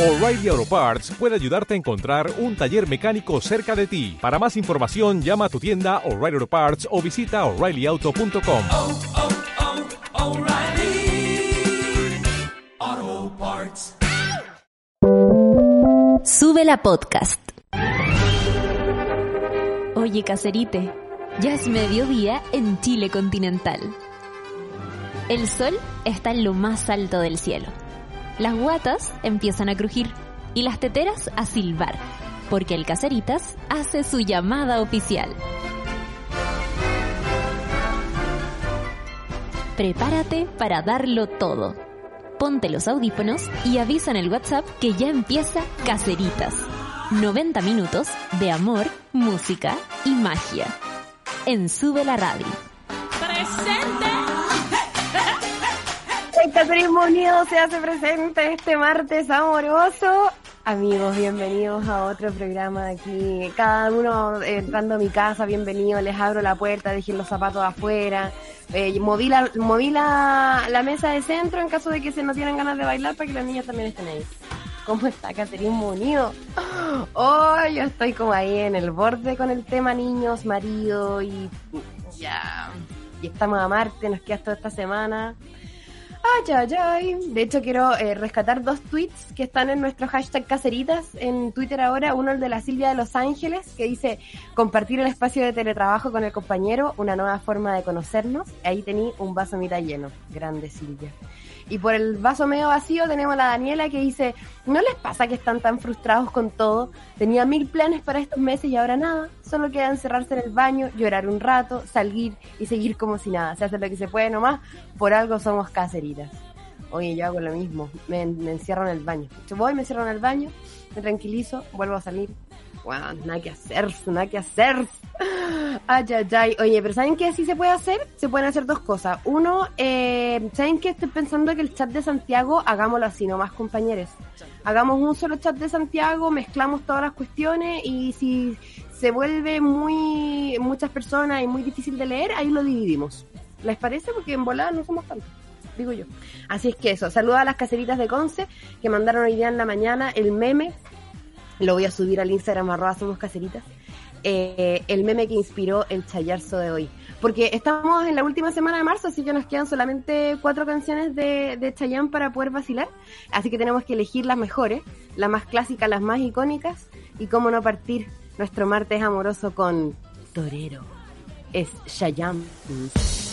O'Reilly Auto Parts puede ayudarte a encontrar un taller mecánico cerca de ti. Para más información, llama a tu tienda O'Reilly Auto Parts o visita oreillyauto.com. oh, oh, Parts. Sube la podcast. Oye, caserite, ya es mediodía en Chile continental. El sol está en lo más alto del cielo. Las guatas empiezan a crujir y las teteras a silbar, porque el Caseritas hace su llamada oficial. Prepárate para darlo todo. Ponte los audífonos y avisa en el WhatsApp que ya empieza Caseritas. 90 minutos de amor, música y magia. En Sube la Radio. Caterismo Unido se hace presente este martes amoroso. Amigos, bienvenidos a otro programa aquí. Cada uno entrando a mi casa, bienvenido. Les abro la puerta, dejen los zapatos afuera. Eh, moví la, moví la, la mesa de centro en caso de que se no tienen ganas de bailar para que los niños también estén ahí. ¿Cómo está Caterismo Unido? Oh, yo estoy como ahí en el borde con el tema niños, marido y ya. Y estamos a Marte, nos queda toda esta semana. Ay, ay, ay. De hecho, quiero eh, rescatar dos tweets que están en nuestro hashtag caseritas en Twitter ahora. Uno, el de la Silvia de Los Ángeles, que dice compartir el espacio de teletrabajo con el compañero, una nueva forma de conocernos. Ahí tení un vaso mitad lleno. Grande Silvia. Y por el vaso medio vacío tenemos a la Daniela que dice, ¿no les pasa que están tan frustrados con todo? Tenía mil planes para estos meses y ahora nada. Solo queda encerrarse en el baño, llorar un rato, salir y seguir como si nada. Se hace lo que se puede nomás. Por algo somos caseritas. Oye, yo hago lo mismo. Me, me encierro en el baño. Yo voy, me encierro en el baño, me tranquilizo, vuelvo a salir. Wow, nada que hacer, nada que hacer. Ay, ay, ay. Oye, pero ¿saben qué sí se puede hacer? Se pueden hacer dos cosas. Uno, eh, ¿saben qué? Estoy pensando que el chat de Santiago, hagámoslo así, nomás compañeros. Hagamos un solo chat de Santiago, mezclamos todas las cuestiones y si se vuelve muy muchas personas y muy difícil de leer, ahí lo dividimos. ¿Les parece? Porque en volada no somos tantos digo yo. Así es que eso, saluda a las caseritas de Conce que mandaron hoy día en la mañana el meme, lo voy a subir al Instagram arroba somos caseritas, eh, el meme que inspiró el chayarzo de hoy. Porque estamos en la última semana de marzo, así que nos quedan solamente cuatro canciones de, de Chayanne para poder vacilar. Así que tenemos que elegir las mejores, las más clásicas, las más icónicas. Y cómo no partir nuestro martes amoroso con Torero. Es Chayanne.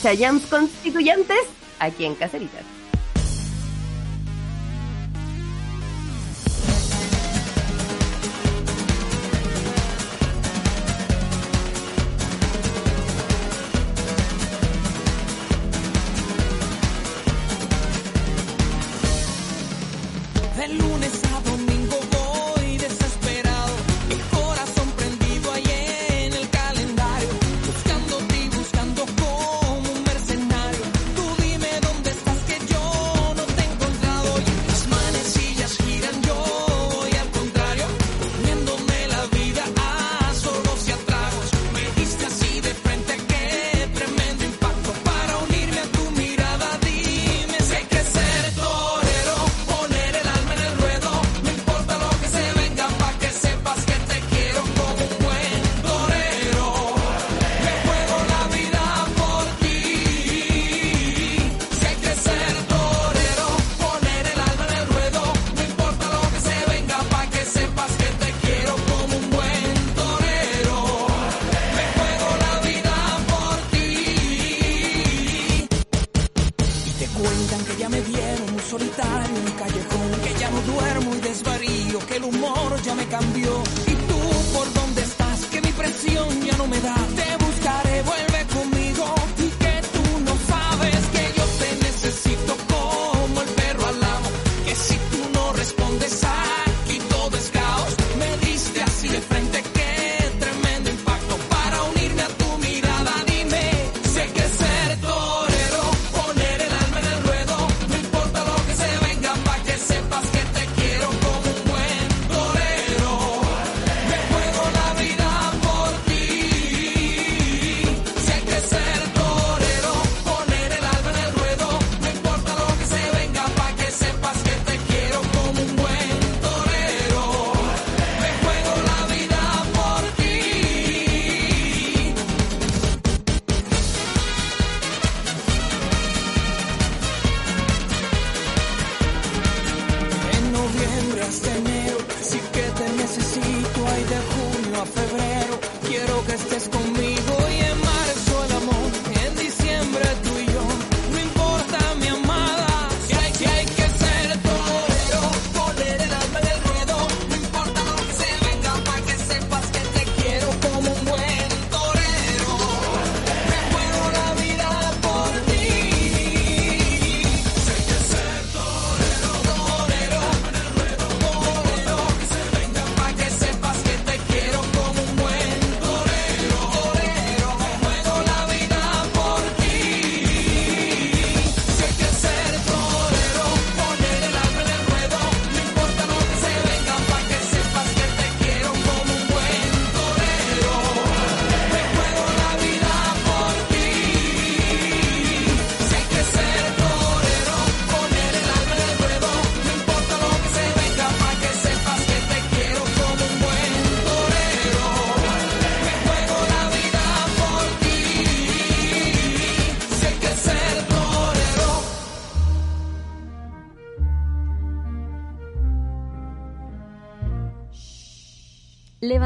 Chayanne constituyentes aquí en Caseritas.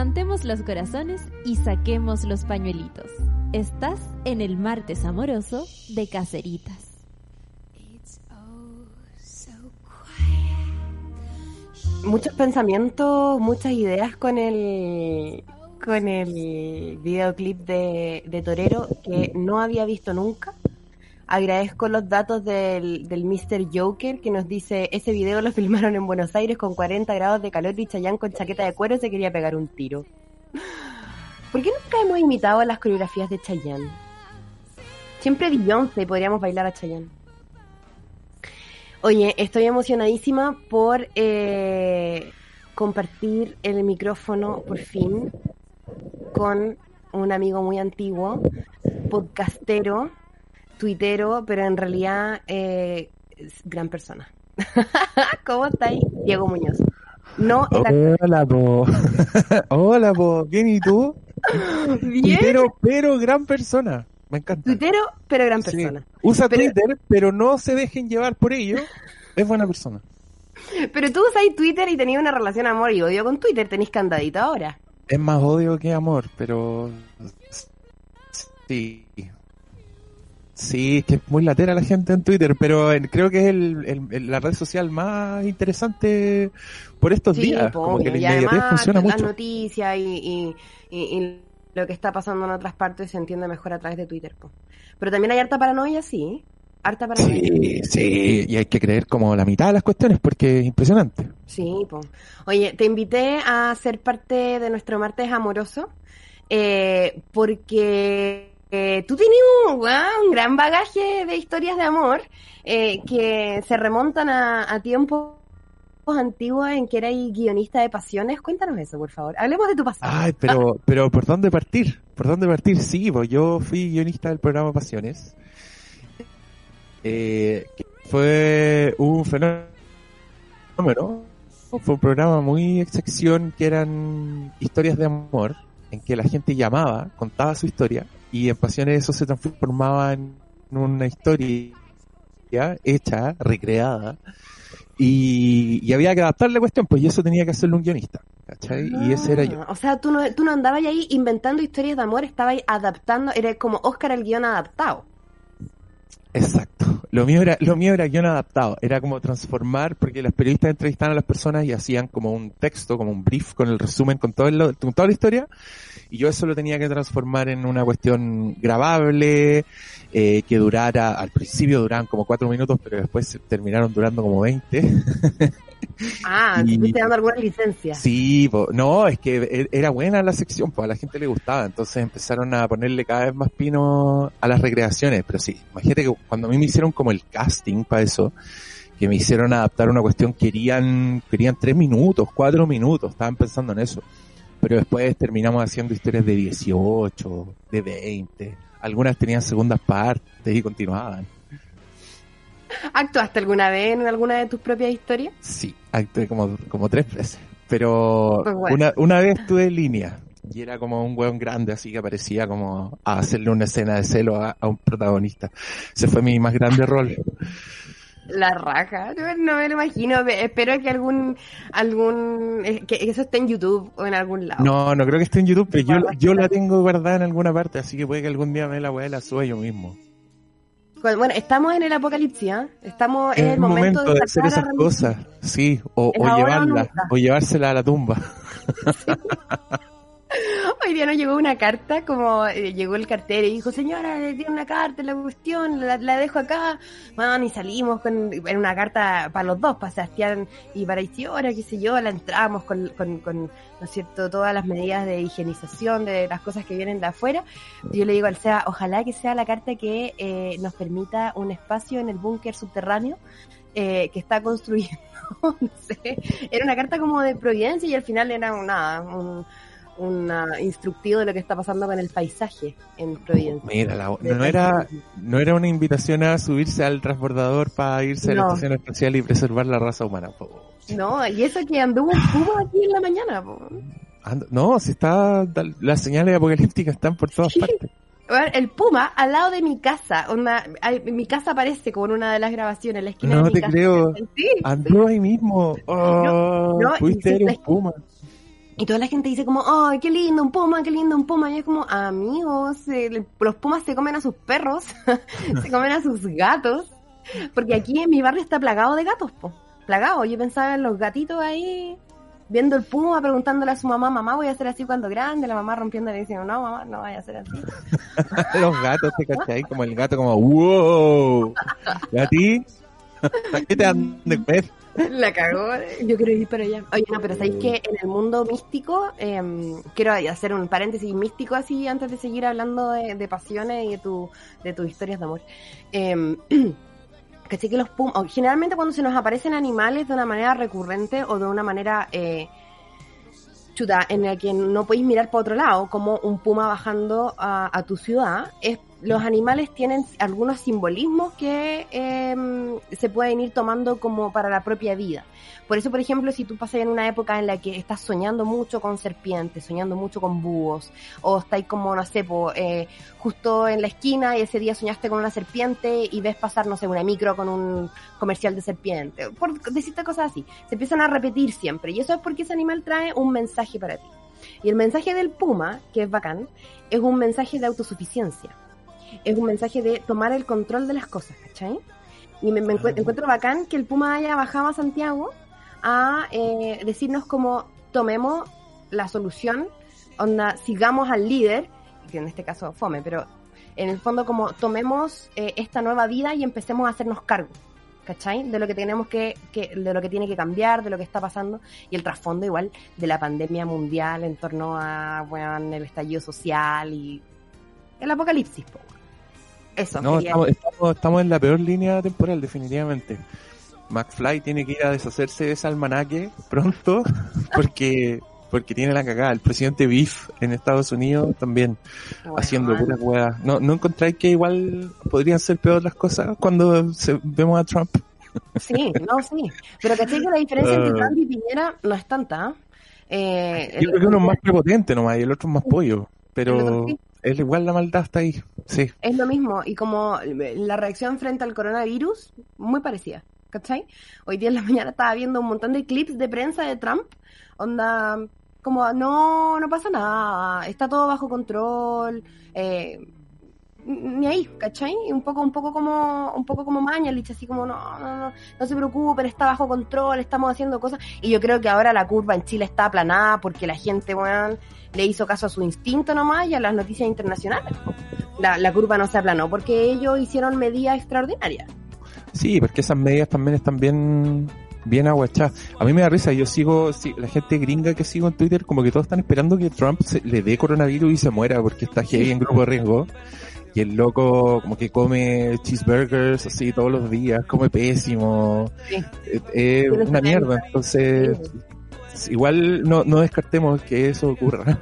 Levantemos los corazones y saquemos los pañuelitos. Estás en el martes amoroso de Caceritas. Muchos pensamientos, muchas ideas con el con el videoclip de, de Torero que no había visto nunca. Agradezco los datos del, del Mr. Joker que nos dice, ese video lo filmaron en Buenos Aires con 40 grados de calor y Chayanne con chaqueta de cuero se quería pegar un tiro. ¿Por qué nunca hemos imitado las coreografías de Chayanne? Siempre Beyoncé podríamos bailar a Chayanne. Oye, estoy emocionadísima por eh, compartir el micrófono por fin con un amigo muy antiguo, podcastero, tuitero, pero en realidad eh, es gran persona. ¿Cómo estáis? Diego Muñoz. No. Hola, po. Hola, po. Bien, ¿y tú? Bien. Pero, pero gran persona. Me encanta. Tuitero, pero gran Sí. persona. Usa Pero- Twitter, pero no se dejen llevar por ello. Es buena persona. Pero tú usáis Twitter y tenías una relación amor y odio con Twitter, tenéis candadito ahora. Es más odio que amor, pero sí. Sí, es que es muy latera la gente en Twitter, pero creo que es el, el- el- la red social más interesante por estos días. po, Como que la y inmediatez funciona las mucho. noticias y, y- y- y lo que está pasando en otras partes se entiende mejor a través de Twitter. po. Pero también hay harta paranoia, sí. Harta paranoia. Sí, sí, y hay que creer como la mitad de las cuestiones porque es impresionante. Sí, po. Oye, te invité a ser parte de nuestro martes amoroso eh, porque eh, tú tienes un, un gran bagaje de historias de amor eh, que se remontan a, tiempos antiguos en que eras guionista de pasiones. Cuéntanos eso, por favor. Hablemos de tu pasado. Ay, pero, pero ¿por dónde partir? ¿Por dónde partir? Sí, pues yo fui guionista del programa Pasiones. Eh, fue un fenómeno. Fue un programa muy excepción que eran historias de amor, en que la gente llamaba, contaba su historia, y en Pasiones eso se transformaba en una historia hecha, recreada, y, y había que adaptar la cuestión, pues y eso tenía que hacerlo un guionista, ¿cachai? Y ese era yo. Ah, O sea, tú no, tú no andabas ahí inventando historias de amor, estabas adaptando, eres como Oscar el guion adaptado. Exacto. Lo mío era, lo mío era guion adaptado. Era como transformar, porque los periodistas entrevistaban a las personas y hacían como un texto, como un brief con el resumen, con, todo el- con toda la historia. Y yo eso lo tenía que transformar en una cuestión grabable, eh, que durara, al principio duraban como cuatro minutos, pero después terminaron durando como 20. Ah, Y- dando algunas licencias. Sí, po. no, es que e- era buena la sección, pues a la gente le gustaba, entonces empezaron a ponerle cada vez más pino a las recreaciones, pero sí, imagínate que cuando a mí me hicieron como el casting para eso, que me hicieron adaptar una cuestión, querían, querían tres minutos, cuatro minutos, estaban pensando en eso, pero después terminamos haciendo historias de 18, de 20, algunas tenían segundas partes y continuaban. ¿Actuaste alguna vez en alguna de tus propias historias? Sí, actué como, como tres veces. Pero Pues bueno. una, una vez tuve línea. Y era como un hueón grande, así que aparecía como a hacerle una escena de celo a, a un protagonista. Ese fue mi más grande rol. La raja, yo no me lo imagino. pe- Espero que algún, algún, eh, que eso esté en YouTube o en algún lado. No, no creo que esté en YouTube, pero yo, yo la tengo guardada en alguna parte, así que puede que algún día me la weá y la suba yo mismo. Bueno, estamos en el apocalipsis, ¿ah? Estamos en el momento, de hacer sacar a esas cosas, sí, o, llevarla, o llevársela a la tumba. Hoy día nos llegó una carta, como eh, llegó el cartero y dijo, señora, le tiene una carta, la cuestión, la, la dejo acá. Bueno, y salimos con era una carta para los dos, para Sebastián y para Isidora, qué sé yo, la entramos con, con, con, ¿no es cierto?, todas las medidas de higienización de las cosas que vienen de afuera. Yo le digo al SEA, ojalá que sea la carta que eh, nos permita un espacio en el búnker subterráneo eh, que está construyendo, no sé, era una carta como de Providencia y al final era una, un una instructivo de lo que está pasando con el paisaje en Providencia. Mira, la- no era, no era una invitación a subirse al transbordador para irse a la No. estación espacial y preservar la raza humana. po. No, y eso que anduvo un puma aquí en la mañana. po. No, si está, las señales apocalípticas están por todas Sí. partes. El puma al lado de mi casa, onda, mi casa aparece como en una de las grabaciones, en la esquina No de mi te casa. creo. Sí, Andó ahí mismo. Oh, no, pudiste y ver un puma. Y toda la gente dice como, ay, qué lindo, un puma, qué lindo, un puma. Y es como, amigos, eh, los pumas se comen a sus perros, se comen a sus gatos. Porque aquí en mi barrio está plagado de gatos, po. Plagado. Yo pensaba en los gatitos ahí, viendo el puma, preguntándole a su mamá, mamá, voy a hacer así cuando grande. La mamá rompiéndole diciendo, no, mamá, no vaya a hacer así. Los gatos, ¿te cachai? Como el gato como, wow. ¿Y a ti? ¿A qué te dan de? La cagó. Yo quiero ir para allá. Oye, no, pero sabéis que en el mundo místico, eh, quiero hacer un paréntesis místico así antes de seguir hablando de, de pasiones y de, tu, de tus historias de amor. Eh, ¿cachai? que los pumas, generalmente cuando se nos aparecen animales de una manera recurrente o de una manera eh, chuta, en la que no podéis mirar para otro lado, como un puma bajando a, a tu ciudad, es, los animales tienen algunos simbolismos que eh, se pueden ir tomando como para la propia vida. Por eso, por ejemplo, si tú pasas en una época en la que estás soñando mucho con serpientes, soñando mucho con búhos, o estáis como, no sé, eh, justo en la esquina y ese día soñaste con una serpiente y ves pasar, no sé, una micro con un comercial de serpiente, por decirte cosas así, se empiezan a repetir siempre. Y eso es porque ese animal trae un mensaje para ti. Y el mensaje del puma, que es bacán, es un mensaje de autosuficiencia. Es un mensaje de tomar el control de las cosas, ¿cachai? Y me, me encuent- encuentro bacán que el puma haya bajado a Santiago a eh, decirnos como tomemos la solución, onda, sigamos al líder, que en este caso fome, pero en el fondo como tomemos eh, esta nueva vida y empecemos a hacernos cargo. ¿Cachai? De lo que tenemos que, que, de lo que tiene que cambiar, de lo que está pasando, y el trasfondo igual de la pandemia mundial en torno a, bueno, el estallido social y el apocalipsis, po. Eso, No, estamos, estamos, estamos en la peor línea temporal, definitivamente. McFly tiene que ir a deshacerse de ese almanaque pronto porque porque tiene la cagada. El presidente Biff en Estados Unidos también Bueno, haciendo puras hueás. ¿No, ¿No encontráis que igual podrían ser peor las cosas cuando se- vemos a Trump? Sí, no, sí. Pero caché que la diferencia entre Ah. Trump y Piñera no es tanta. Eh, Yo el- creo que uno es más prepotente nomás y el otro es más pollo. Pero. Es igual la maldad está ahí. Sí. Es lo mismo, y como la reacción frente al coronavirus, muy parecida, ¿cachai? Hoy día en la mañana estaba viendo un montón de clips de prensa de Trump, onda, como, no, no pasa nada, está todo bajo control, eh, ni ahí, ¿cachai? Un poco, un poco como, un poco como Mañalich, así como, no, no, no, no se preocupen, está bajo control, estamos haciendo cosas, y yo creo que ahora la curva en Chile está aplanada porque la gente, weón, le hizo caso a su instinto nomás y a las noticias internacionales. La, la curva no se aplanó porque ellos hicieron medidas extraordinarias. Sí, porque esas medidas también están bien, bien aguachadas. A mí me da risa, yo sigo, sí, la gente gringa que sigo en Twitter, como que todos están esperando que Trump se- le dé coronavirus y se muera porque está heavy en grupo de riesgo. Y el loco como que come cheeseburgers así todos los días, come pésimo. Sí. Es es Pero una mierda, entonces igual no, no descartemos que eso ocurra.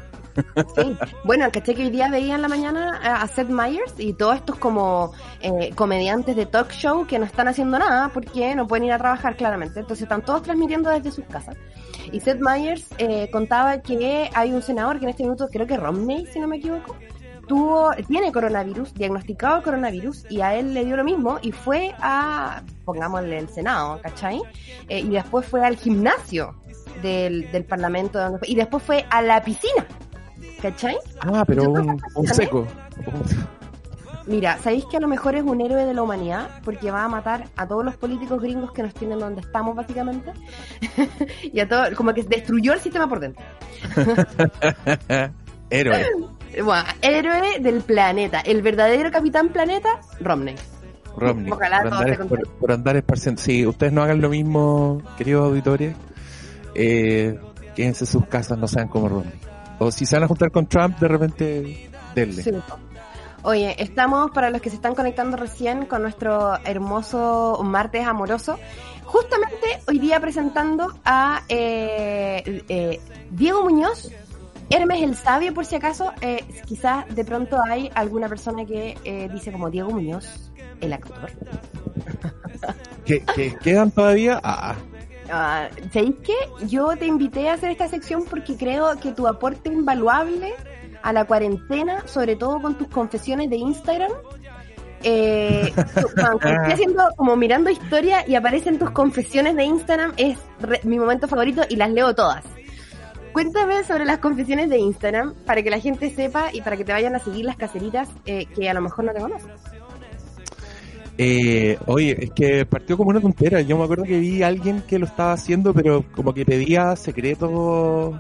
Sí. Bueno, caché que hoy día veía en la mañana a Seth Meyers y todos estos como eh, comediantes de talk show que no están haciendo nada porque no pueden ir a trabajar claramente. Entonces están todos transmitiendo desde sus casas. Y Seth Meyers eh, contaba que hay un senador que en este minuto creo que Romney, si no me equivoco, tuvo, tiene coronavirus, diagnosticado el coronavirus, y a él le dio lo mismo, y fue a, pongámosle el Senado, ¿cachai? Eh, y después fue al gimnasio del, del Parlamento, donde fue- y después fue a la piscina, ¿cachai? Ah, pero un, un seco. Mira, ¿sabéis que a lo mejor es un héroe de la humanidad? Porque va a matar a todos los políticos gringos que nos tienen donde estamos, básicamente. y a todo, como que destruyó el sistema por dentro. Héroe. Bueno, héroe del planeta. El verdadero capitán planeta, Romney. Romney. Ojalá por, todos andar, se por, por andar esparciendo. Sí, ustedes no hagan lo mismo, queridos auditores. Eh, quédense en sus casas, no sean como Romney. O si se van a juntar con Trump, de repente, denle. Sí. Oye, estamos para los que se están conectando recién con nuestro hermoso martes amoroso. Justamente hoy día presentando a eh, eh, Diego Muñoz, Hermes el Sabio, por si acaso. Eh, quizás de pronto hay alguna persona que eh, dice como Diego Muñoz, el actor. ¿Qué, qué- quedan todavía? Ah, Ah, ¿Sabéis qué? Yo te invité a hacer esta sección porque creo que tu aporte invaluable a la cuarentena, sobre todo con tus confesiones de Instagram, eh, aunque estoy haciendo como mirando historia y aparecen tus confesiones de Instagram, es re- mi momento favorito y las leo todas. Cuéntame sobre las confesiones de Instagram para que la gente sepa y para que te vayan a seguir las caseritas eh, que a lo mejor no te conocen. Eh, oye, es que partió como una tontera. Yo me acuerdo que vi a alguien que lo estaba haciendo, pero como que pedía secretos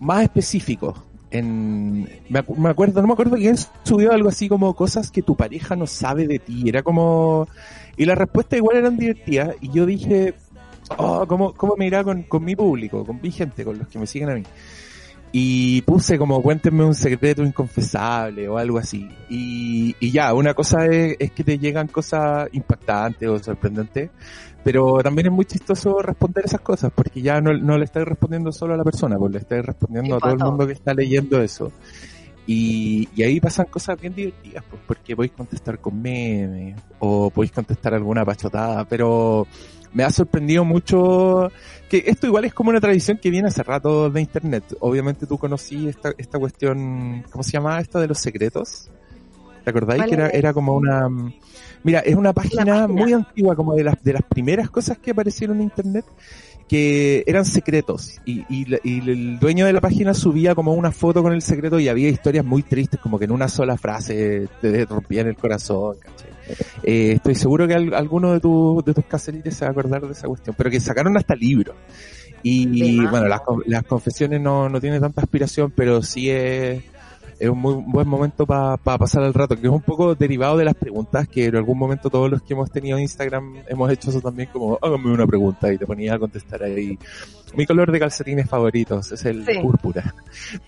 más específicos. En, me, acu- me acuerdo, no me acuerdo quién subió algo así como cosas que tu pareja no sabe de ti. Era como, y las respuestas igual eran divertidas. Y yo dije, oh, ¿cómo, cómo me irá con, con mi público, con mi gente, con los que me siguen a mí? y puse como cuéntenme un secreto inconfesable o algo así. Y, y ya, una cosa es, es que te llegan cosas impactantes o sorprendentes, pero también es muy chistoso responder esas cosas, porque ya no, no le estás respondiendo solo a la persona, pues le estás respondiendo a todo el mundo que está leyendo eso. Y, y ahí pasan cosas bien divertidas, pues, porque podéis contestar con memes o podéis contestar alguna pachotada, pero me ha sorprendido mucho que esto igual es como una tradición que viene hace rato de internet. Obviamente tú conocí esta, esta cuestión, ¿cómo se llamaba esto de los secretos? ¿Te acordáis ¿Cuál que era, era como una... Mira, es una página, página. muy antigua, como de las, de las primeras cosas que aparecieron en internet, que eran secretos. Y, y el dueño de la página subía como una foto con el secreto y había historias muy tristes, como que en una sola frase te rompían el corazón, ¿cachai? Eh, estoy seguro que al- alguno de, tu, de tus caserites se va a acordar de esa cuestión, pero que sacaron hasta libros. Y bueno, las, las confesiones no, no tienen tanta aspiración, pero sí es, es un muy buen momento para pasar el rato, que es un poco derivado de las preguntas que en algún momento todos los que hemos tenido Instagram hemos hecho eso también, como hágame una pregunta y te ponías a contestar ahí. Mi color de calcetines favoritos es el Sí. púrpura.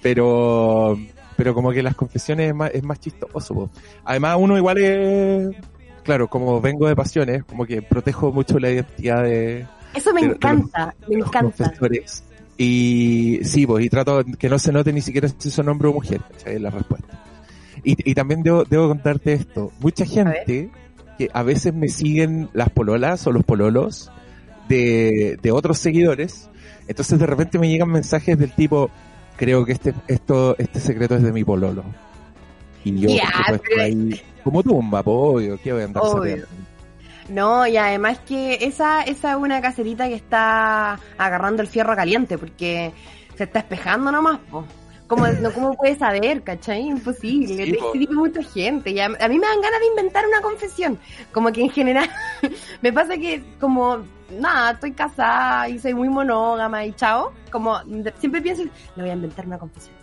Pero, pero como que las confesiones es más, es más chistoso. po. Además uno igual es, claro, como vengo de pasiones, como que protejo mucho la identidad de, Eso me de- de los- encanta, me los encanta. confesores. Y sí, pues, y trato que no se note ni siquiera si son hombre o mujer, ¿cachai? Es La respuesta. Y, y también debo, debo contarte esto. Mucha gente que a veces me siguen las pololas o los pololos de, de otros seguidores, entonces de repente me llegan mensajes del tipo, creo que este, esto, este secreto es de mi pololo. Y yo, por supuesto, ahí, como tumba, po, obvio, ¿qué voy a andar Obvio. sapeando? No, y además que esa, esa es una caserita que está agarrando el fierro caliente porque se está espejando nomás, po. ¿Cómo, no, ¿Cómo puede saber, cachai? Imposible. Sí, Te escribe mucha gente. Y a, a mí me dan ganas de inventar una confesión. Como que en general me pasa que como, nada, estoy casada y soy muy monógama y chao. Como siempre pienso, le voy a inventar una confesión.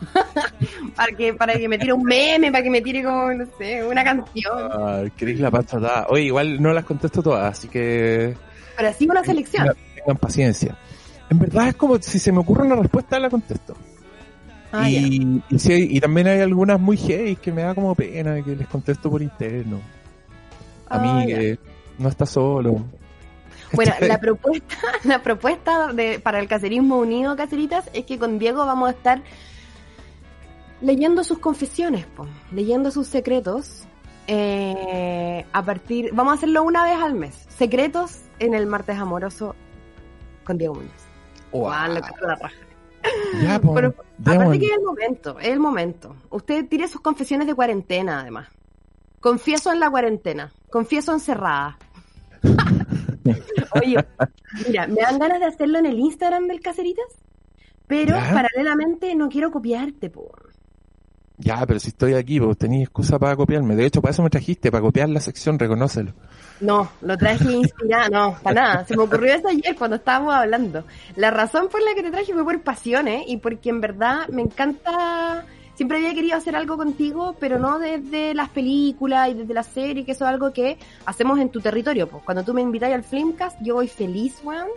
para que para que me tire un meme, para que me tire como, no sé, una canción. Ah, queréis la patada. Oye, igual no las contesto todas, así que Pero así una selección. tengan, tengan paciencia. En verdad es como si se me ocurre una respuesta, la contesto. Ah, y, y, sí y también hay algunas muy heavy que me da como pena que les contesto por interno. A mí Ah, ya. que no está solo. Bueno, la propuesta, la propuesta de, para el cacerismo unido, caceritas, es que con Diego vamos a estar leyendo sus confesiones, po, leyendo sus secretos. eh, a partir, vamos a hacerlo una vez al mes. Secretos en el martes amoroso con Diego Muñoz. Wow. Que es la raja. Ya, pues, Pero aparte que es el momento, es el momento. Usted tire sus confesiones de cuarentena, además. Confieso en la cuarentena. Confieso encerrada. Oye, mira, me dan ganas de hacerlo en el Instagram del Caceritas, pero Ya. paralelamente no quiero copiarte, po. Ya, pero si estoy aquí, pues tenía excusa para copiarme. De hecho, para eso me trajiste, para copiar la sección, reconócelo. No, lo traje inspirado, no, para nada. Se me ocurrió eso ayer cuando estábamos hablando. La razón por la que te traje fue por pasiones y porque en verdad me encanta. Siempre había querido hacer algo contigo, pero no desde las películas y desde la serie, que eso es algo que hacemos en tu territorio. Pues cuando tú me invitas al Filmcast, yo voy feliz, weón.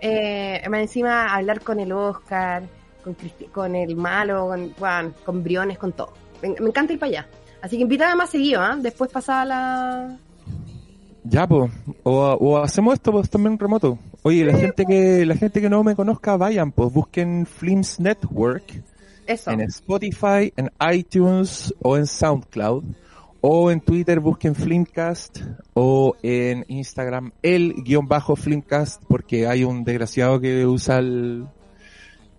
Eh, encima hablar con el Oscar, con, Cristi- con el malo, con, weón, con Briones, con todo. Me, encanta ir para allá. Así que invítame más seguido, ¿ah? Después pasada la, Ya, pues, o, o hacemos esto pues también remoto. Oye, la gente que la gente que no me conozca, vayan, pues busquen Flims Network Eso. en Spotify, en iTunes o en SoundCloud. O en Twitter busquen Flimcast o en Instagram el guion bajo Flimcast porque hay un desgraciado que usa el,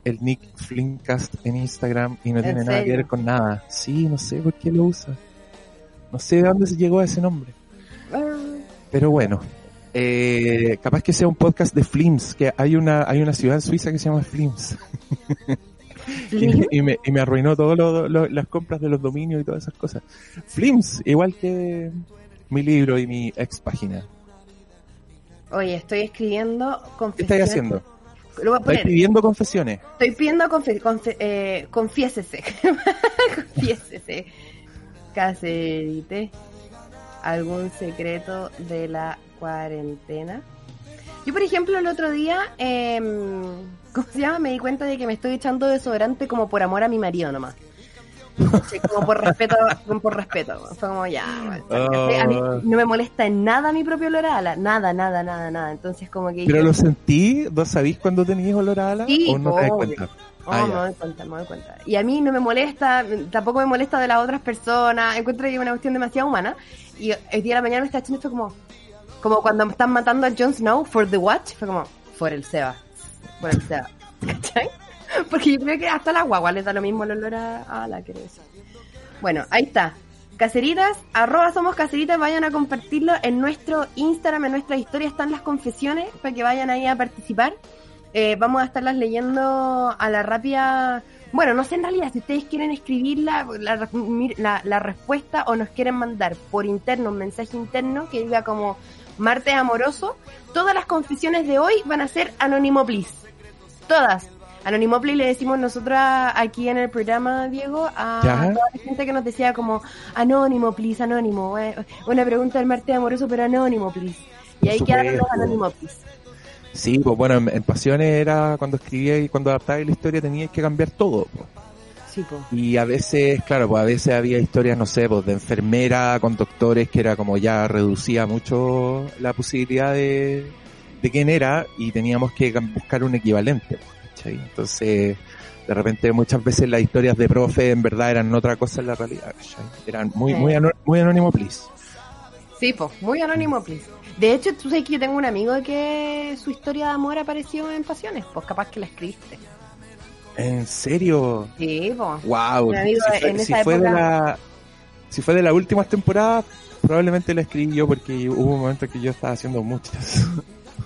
el nick Flimcast en Instagram y no ¿En tiene nada que ver con nada. Sí, no sé por qué lo usa. No sé de dónde se llegó a ese nombre. Pero bueno, eh, capaz que sea un podcast de Flims, que hay una hay una ciudad en Suiza que se llama Flims. Y, me- y me, y me arruinó todas las compras de los dominios y todas esas cosas. Flims, igual que mi libro y mi ex página. Oye, estoy escribiendo ¿Qué confesiones. estáis haciendo? Lo voy a ¿Estáis poner. pidiendo confesiones? Estoy pidiendo confe- eh, confiésese. confiésese. Caserite. ¿Algún secreto de la cuarentena? Yo, por ejemplo, el otro día, em, ¿cómo se llama? Me di cuenta de que me estoy echando desodorante como por amor a mi marido nomás. Como por respeto, como por respeto. Fue como ya. Ah. A mí no me molesta en nada mi propio olor a ala. Nada, nada, nada, nada. Entonces como que... ¿Pero lo sentí? ¿Vos sabís cuando tenías olor a ala? Sí, ¿O no te das cuenta? Oh, Ah, me doy cuenta, me doy cuenta. Y a mí no me molesta, tampoco me molesta de las otras personas. Encuentro que es una cuestión demasiado humana. Y el día de la mañana me está echando esto como, como cuando me están matando a Jon Snow for the watch. Fue como, por el Seba. Por el Seba. ¿Cachai? Porque yo creo que hasta la guagua les da lo mismo el olor a, a la decir. Bueno, ahí está. Caseritas, arroba somos caseritas, vayan a compartirlo en nuestro Instagram, en nuestra historia están las confesiones para que vayan ahí a participar. Eh, vamos a estarlas leyendo a la rápida. Bueno, no sé en realidad si ustedes quieren escribir la, la, la- la respuesta o nos quieren mandar por interno un mensaje interno que diga como martes amoroso. Todas las confesiones de hoy van a ser anónimo please. Todas. Anónimo please le decimos nosotros aquí en el programa, Diego, a Ya. toda la gente que nos decía como anónimo please, anónimo. eh, Una pregunta del martes amoroso, pero anónimo please. Y ahí quedaron los anónimo please. Sí, pues bueno, en, en Pasiones era cuando escribía y cuando adaptaba la historia tenías que cambiar todo. pues. Sí, po. Y a veces, claro, pues a veces había historias, no sé, pues de enfermera con doctores que era como ya reducía mucho la posibilidad de, de quién era y teníamos que buscar un equivalente. pues. Entonces, de repente muchas veces las historias de profe en verdad eran otra cosa en la realidad. Eran muy, muy, muy anónimo, please. Sí, po, muy anónimo, please. De hecho, tú sabes que yo tengo un amigo que su historia de amor apareció en Pasiones, pues capaz que la escribiste. ¿En serio? Sí, po. Wow. Amigo, si fue, en si esa fue de la, si fue de las últimas temporadas, probablemente la escribí yo porque hubo un momento que yo estaba haciendo muchas.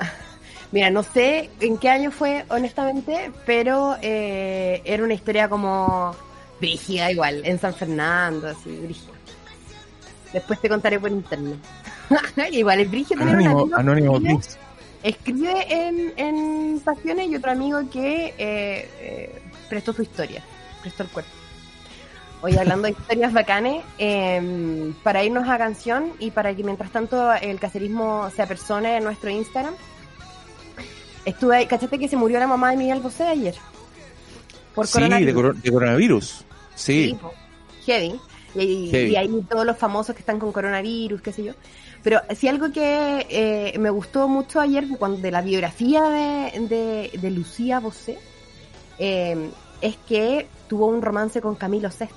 Mira, no sé en qué año fue, honestamente, pero eh, era una historia como brígida igual, en San Fernando, así, brígida. Después te contaré por internet. igual es brígido tener un Anónimo, amigo anónimo, escribe- en, en Pasiones y otro amigo que eh, eh, prestó su historia, prestó el cuerpo. Hoy hablando de historias bacanes, eh, para irnos a canción y para que mientras tanto el cacerismo se apersone en nuestro Instagram, estuve ahí, ¿cachaste que se murió la mamá de Miguel Bosé ayer? Por Sí, coronavirus. de, coro- de coronavirus. Sí. heavy. Y, ahí todos los famosos que están con coronavirus, qué sé yo. Pero sí algo que eh, me gustó mucho ayer cuando de la biografía de, de, de Lucía Bosé eh, es que tuvo un romance con Camilo VI.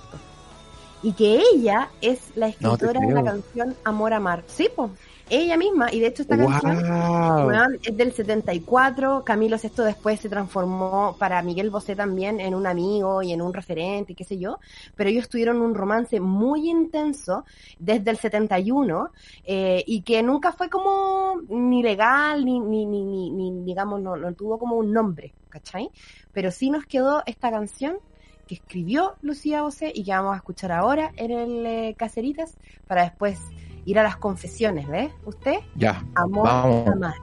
Y que ella es la No escritora de la canción Amor a Mar. Sí, po. Ella misma, y de hecho esta canción es del 74. Camilo Sesto después se transformó para Miguel Bosé también en un amigo y en un referente, qué sé yo. Pero ellos tuvieron un romance muy intenso desde el 71 eh, y que nunca fue como ni legal ni, ni, ni, ni, ni, digamos, no, no tuvo como un nombre, ¿cachai? Pero sí nos quedó esta canción que escribió Lucía Bosé y que vamos a escuchar ahora en el eh, Caceritas para después ir a las confesiones, ¿ves? ¿Usted? Ya, Amor, vamos. amar.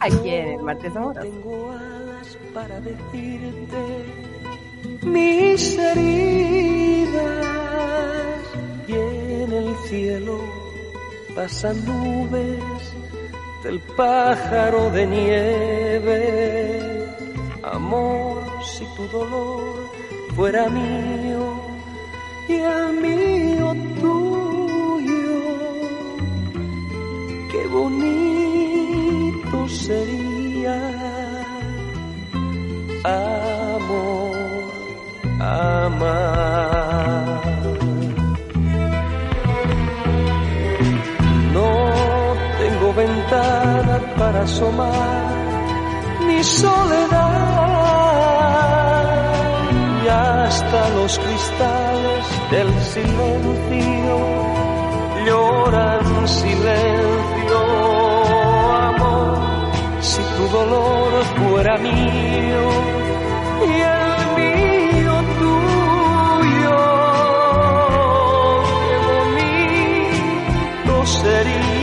Aquí en el martes amoroso. Tengo alas para decirte mis heridas y en el cielo pasan nubes del pájaro de nieve. Amor, si tu dolor fuera mío y el mío tuyo, qué bonito sería amor, amar. No tengo ventana para asomar mi soledad y hasta los cristales del silencio lloran silencio, tu dolor fuera mío y el mío tuyo, qué bonito sería.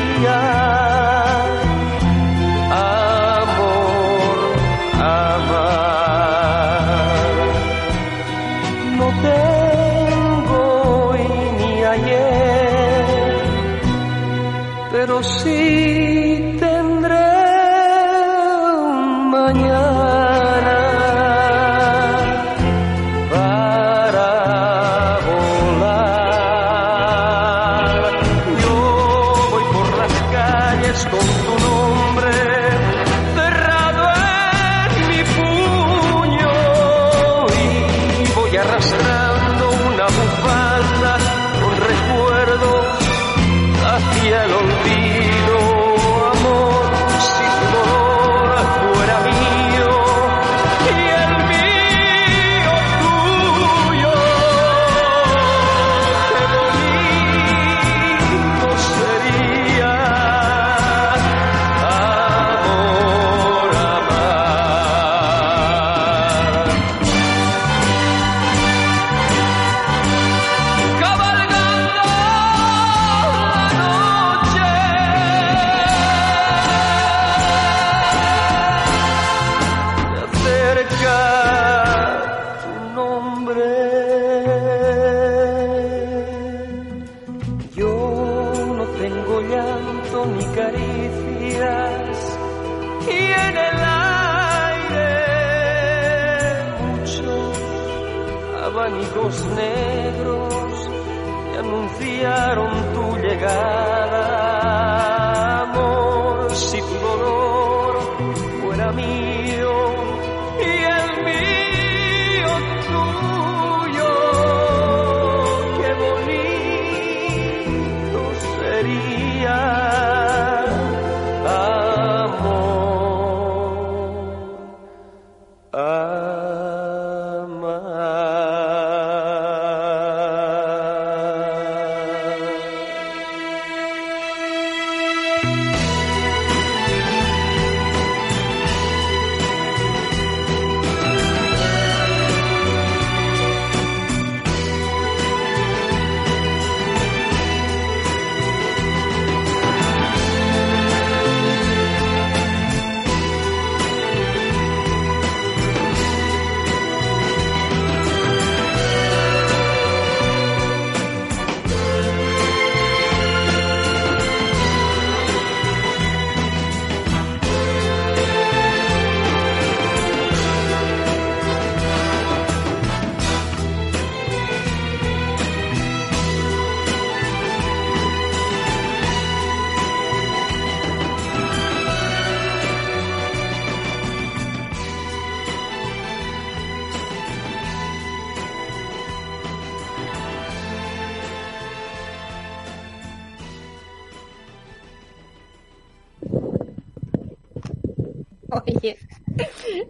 Oye,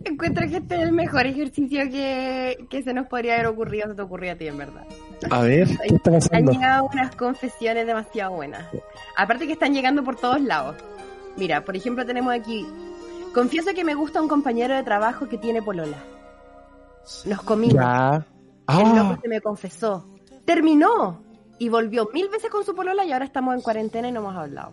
encuentro que este es el mejor ejercicio que, que se nos podría haber ocurrido, se te ocurrió a ti, en verdad. A ver, ¿qué está Han pasando? llegado unas confesiones demasiado buenas. Aparte que están llegando por todos lados. Mira, por ejemplo, tenemos aquí. Confieso que me gusta un compañero de trabajo que tiene polola. Nos comimos. Ya. El Ah, loco se me confesó. Terminó. Y volvió mil veces con su polola y ahora estamos en cuarentena y no hemos hablado.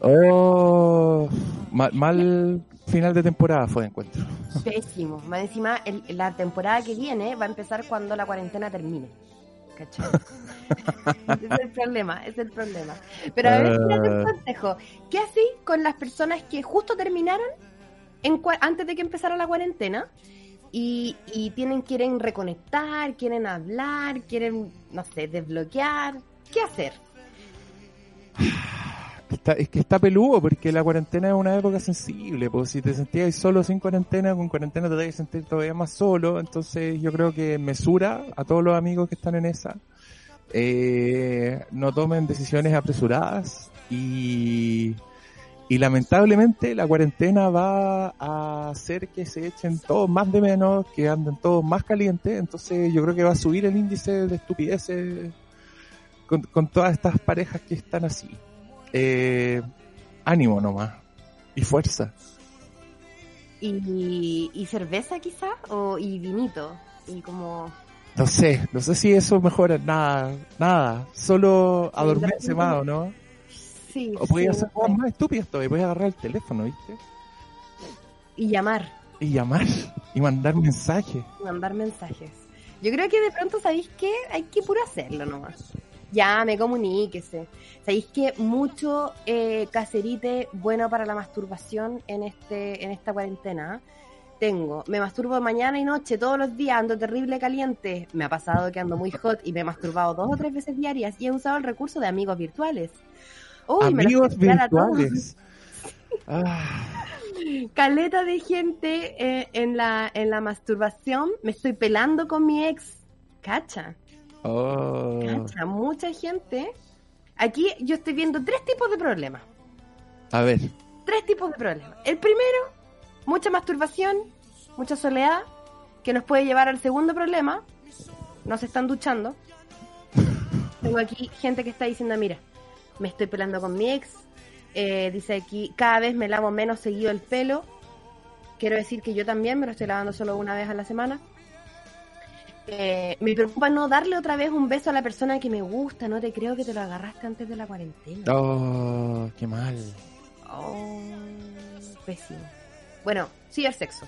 oh, mal, mal final de temporada fue de encuentro. Pésimo. Más encima, el- la temporada que viene va a empezar cuando la cuarentena termine. ¿Cachai? es el problema, es el problema. Pero a ver, un Ah. consejo. ¿Qué hacéis con las personas que justo terminaron en antes de que empezara la cuarentena? Y, y tienen, quieren reconectar, quieren hablar, quieren, no sé, desbloquear. ¿Qué hacer? Es que está peludo porque la cuarentena es una época sensible, pues si te sentías solo sin cuarentena, con cuarentena te debes sentir todavía más solo, entonces yo creo que mesura a todos los amigos que están en esa, eh, no tomen decisiones apresuradas y, y lamentablemente la cuarentena va a hacer que se echen todos más de menos, que anden todos más calientes, entonces yo creo que va a subir el índice de estupideces con, con todas estas parejas que están así eh, ánimo nomás y fuerza. ¿Y, y cerveza quizás? O, ¿Y vinito? Y como... No sé, no sé si eso mejora nada, nada, solo a Sí, dormirse de más, ¿o no? Sí, O podía sí, hacer cosas más estúpidas todavía, podía agarrar el teléfono, ¿viste? Y llamar. Y llamar y mandar mensajes. mandar mensajes. Yo creo que de pronto, ¿sabéis qué? Hay que puro hacerlo nomás. Llame, comuníquese. ¿Sabéis que mucho eh, caserite bueno para la masturbación en este en esta cuarentena? Tengo, me masturbo mañana y noche, todos los días, ando terrible caliente. Me ha pasado que ando muy hot y me he masturbado dos o tres veces diarias y he usado el recurso de amigos virtuales. Uy, me Amigos todos. virtuales. Ah, caleta de gente eh, en, la, en la masturbación. Me estoy pelando con mi ex. Cacha, oh. cacha, mucha gente. Aquí yo estoy viendo tres tipos de problemas. A ver, Tres tipos de problemas. El primero, mucha masturbación, mucha soledad, que nos puede llevar al segundo problema. No se están duchando. Tengo aquí gente que está diciendo, mira, me estoy pelando con mi ex. Eh, dice aquí, cada vez me lavo menos seguido el pelo. Quiero decir que yo también me lo estoy lavando solo una vez a la semana. Eh, me preocupa no darle otra vez un beso a la persona que me gusta. No te creo que te lo agarraste antes de la cuarentena. oh, qué mal. Oh, pésimo. Bueno, sí, el sexo.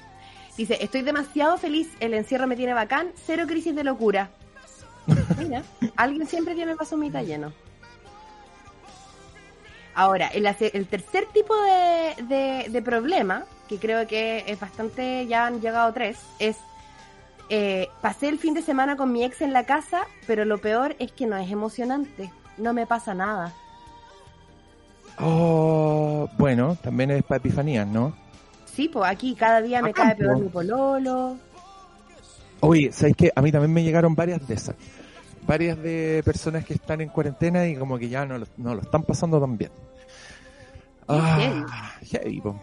Dice, estoy demasiado feliz, el encierro me tiene bacán, cero crisis de locura. Mira, alguien siempre tiene el vaso mitad lleno. Ahora, el, el tercer tipo de, de- de problema, que creo que es bastante, ya han llegado tres, es, eh, pasé el fin de semana con mi ex en la casa, pero lo peor es que no es emocionante, no me pasa nada. Oh, bueno, también es para epifanías, ¿no? Sí, pues aquí cada día me Bacán, cae peor po. mi pololo. Oye, ¿sabes qué? A mí también me llegaron varias de esas. Varias de personas que están en cuarentena y como que ya no lo, no lo están pasando tan bien. Ah, heavy, po.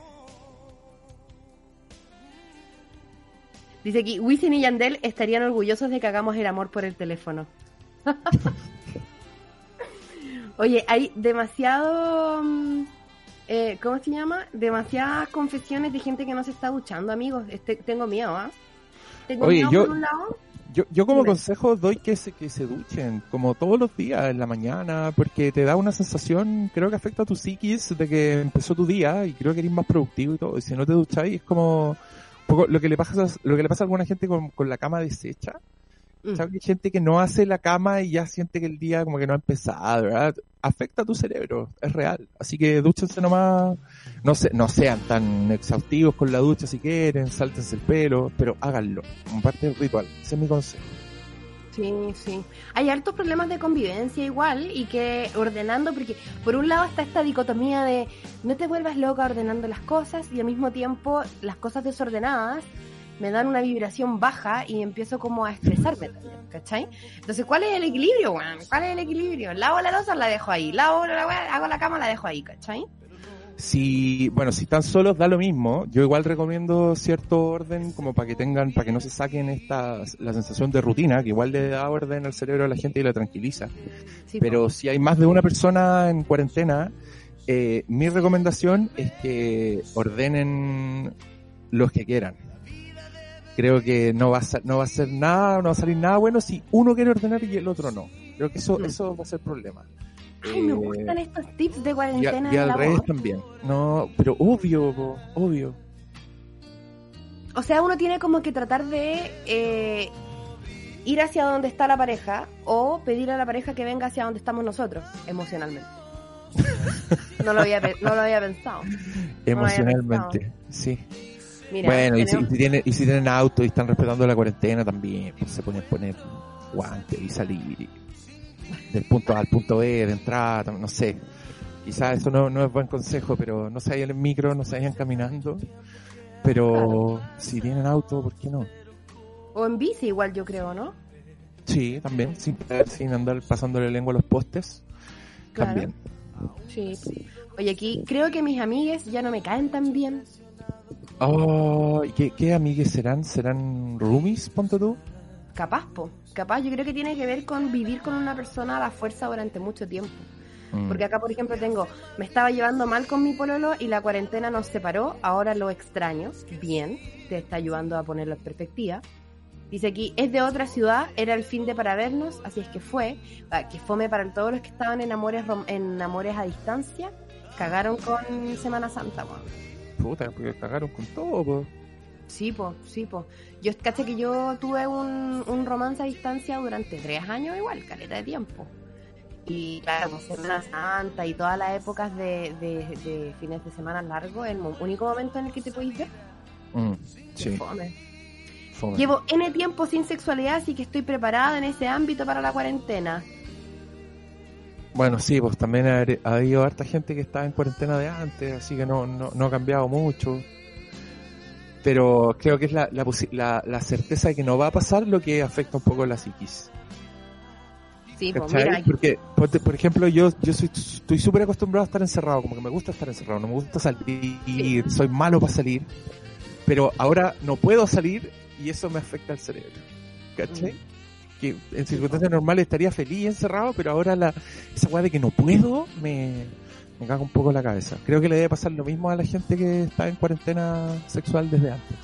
Dice aquí, Wisin y Yandel estarían orgullosos de que hagamos el amor por el teléfono. Oye, hay demasiado... mm, eh, ¿Cómo se llama? Demasiadas confesiones de gente que no se está duchando, amigos. Este, tengo miedo, ¿ah? Tengo Oye, miedo yo- por un lado. Yo, yo como consejo doy que se, que se duchen, como todos los días, en la mañana, porque te da una sensación, creo que afecta a tu psiquis de que empezó tu día y creo que eres más productivo y todo. Y si no te ducháis, es como poco lo que le pasa, lo que le pasa a alguna gente con, con la cama deshecha. Mm. ¿Sabes? Hay gente que no hace la cama y ya siente que el día como que no ha empezado, ¿verdad? Afecta a tu cerebro, es real. Así que dúchense nomás, no se, no sean tan exhaustivos con la ducha si quieren, sáltense el pelo, pero háganlo, como parte del ritual. Ese es mi consejo. Sí, sí. Hay hartos problemas de convivencia igual y que ordenando, porque por un lado está esta dicotomía de no te vuelvas loca ordenando las cosas y al mismo tiempo las cosas desordenadas me dan una vibración baja y empiezo como a estresarme también, ¿cachai? Entonces, ¿cuál es el equilibrio, weón? ¿Cuál es el equilibrio? ¿Lavo la losa la dejo ahí? ¿Lavo la hago la cama la dejo ahí, ¿cachai? Si, bueno, si están solos da lo mismo. Yo igual recomiendo cierto orden como para que tengan, para que no se saquen esta, la sensación de rutina, que igual le da orden al cerebro a la gente y la tranquiliza. Sí, Pero si hay más de una persona en cuarentena, eh, mi recomendación es que ordenen los que quieran. Creo que no va a ser, no va a ser nada, no va a salir nada bueno si uno quiere ordenar y el otro no. Creo que eso, Mm. eso va a ser problema. Ay, me Eh, gustan estos tips de y, a- cuarentena y al la revés voz. también. No, pero obvio, obvio. O sea, uno tiene como que tratar de eh, ir hacia donde está la pareja o pedir a la pareja que venga hacia donde estamos nosotros, emocionalmente. No lo había, no lo había pensado. Emocionalmente, sí. Mira, bueno, y si, y si tienen, y si tienen auto y están respetando la cuarentena también, pues se pueden poner guantes y salir y- del punto A al punto B, de entrada, no sé. Quizás eso no, no es buen consejo, pero no se vayan en micro, no se vayan caminando. Pero si tienen auto, ¿por qué no? o en bici igual yo creo, ¿no? Sí, también, sin, sin andar pasándole lengua a los postes. Claro. También. Sí. Oye, aquí creo que mis amigues ya no me caen tan bien. Oh, ¿y ¿qué, qué amigues serán? ¿Serán roomies, ponte tú? Capaz, po. Capaz, yo creo que tiene que ver con vivir con una persona a la fuerza durante mucho tiempo. Mm. Porque acá, por ejemplo, tengo, me estaba llevando mal con mi pololo y la cuarentena nos separó, ahora lo extraño, bien, te está ayudando a ponerlo en perspectiva. Dice aquí, es de otra ciudad, era el fin de para vernos, así es que fue, ah, que fome para todos los que estaban en amores, en amores a distancia, cagaron con Semana Santa, weón. Puta, porque cagaron con todo, po. Sí, po, sí, po. Yo caché que yo tuve un, un romance a distancia durante tres años igual, caleta de tiempo. Y claro, con Semana Santa y todas las épocas de, de, de fines de semana largos, el único momento en el que te podéis ver, Mm, sí, fome. fome. Llevo N tiempo sin sexualidad, así que estoy preparada en ese ámbito para la cuarentena. Bueno, sí, pues también ha, ha habido harta gente que estaba en cuarentena de antes, así que no, no, no ha cambiado mucho. Pero creo que es la, la, la, la certeza de que no va a pasar lo que afecta un poco la psiquis. Sí, pues Porque, por ejemplo, yo, yo soy, estoy súper acostumbrado a estar encerrado, como que me gusta estar encerrado, no me gusta salir, soy malo para salir, pero ahora no puedo salir y eso me afecta al cerebro. ¿Cachai? Que en circunstancias normales estaría feliz encerrado, pero ahora la, esa weá de que no puedo me, me caga un poco la cabeza. Creo que le debe pasar lo mismo a la gente que está en cuarentena sexual desde antes.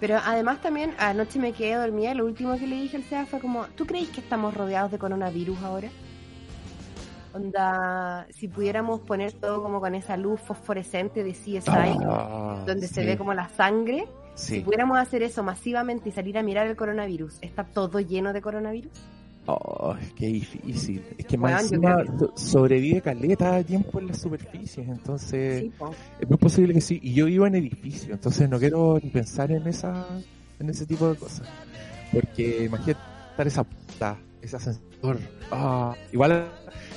Pero además también anoche me quedé dormida y lo último que le dije al SEA fue como, ¿tú crees que estamos rodeados de coronavirus ahora? Onda, si pudiéramos poner todo como con esa luz fosforescente de CSI, Ah, donde se ve como la sangre, si pudiéramos hacer eso masivamente y salir a mirar el coronavirus, ¿está todo lleno de coronavirus? Oh, es que difícil. Es que más encima sobrevive caleta tiempo en las superficies, entonces Sí, es muy posible que sí. Y yo vivo en edificio, entonces no quiero ni pensar en esa, en ese tipo de cosas. Porque imagínate estar esa puta, ese ascensor. Ah, igual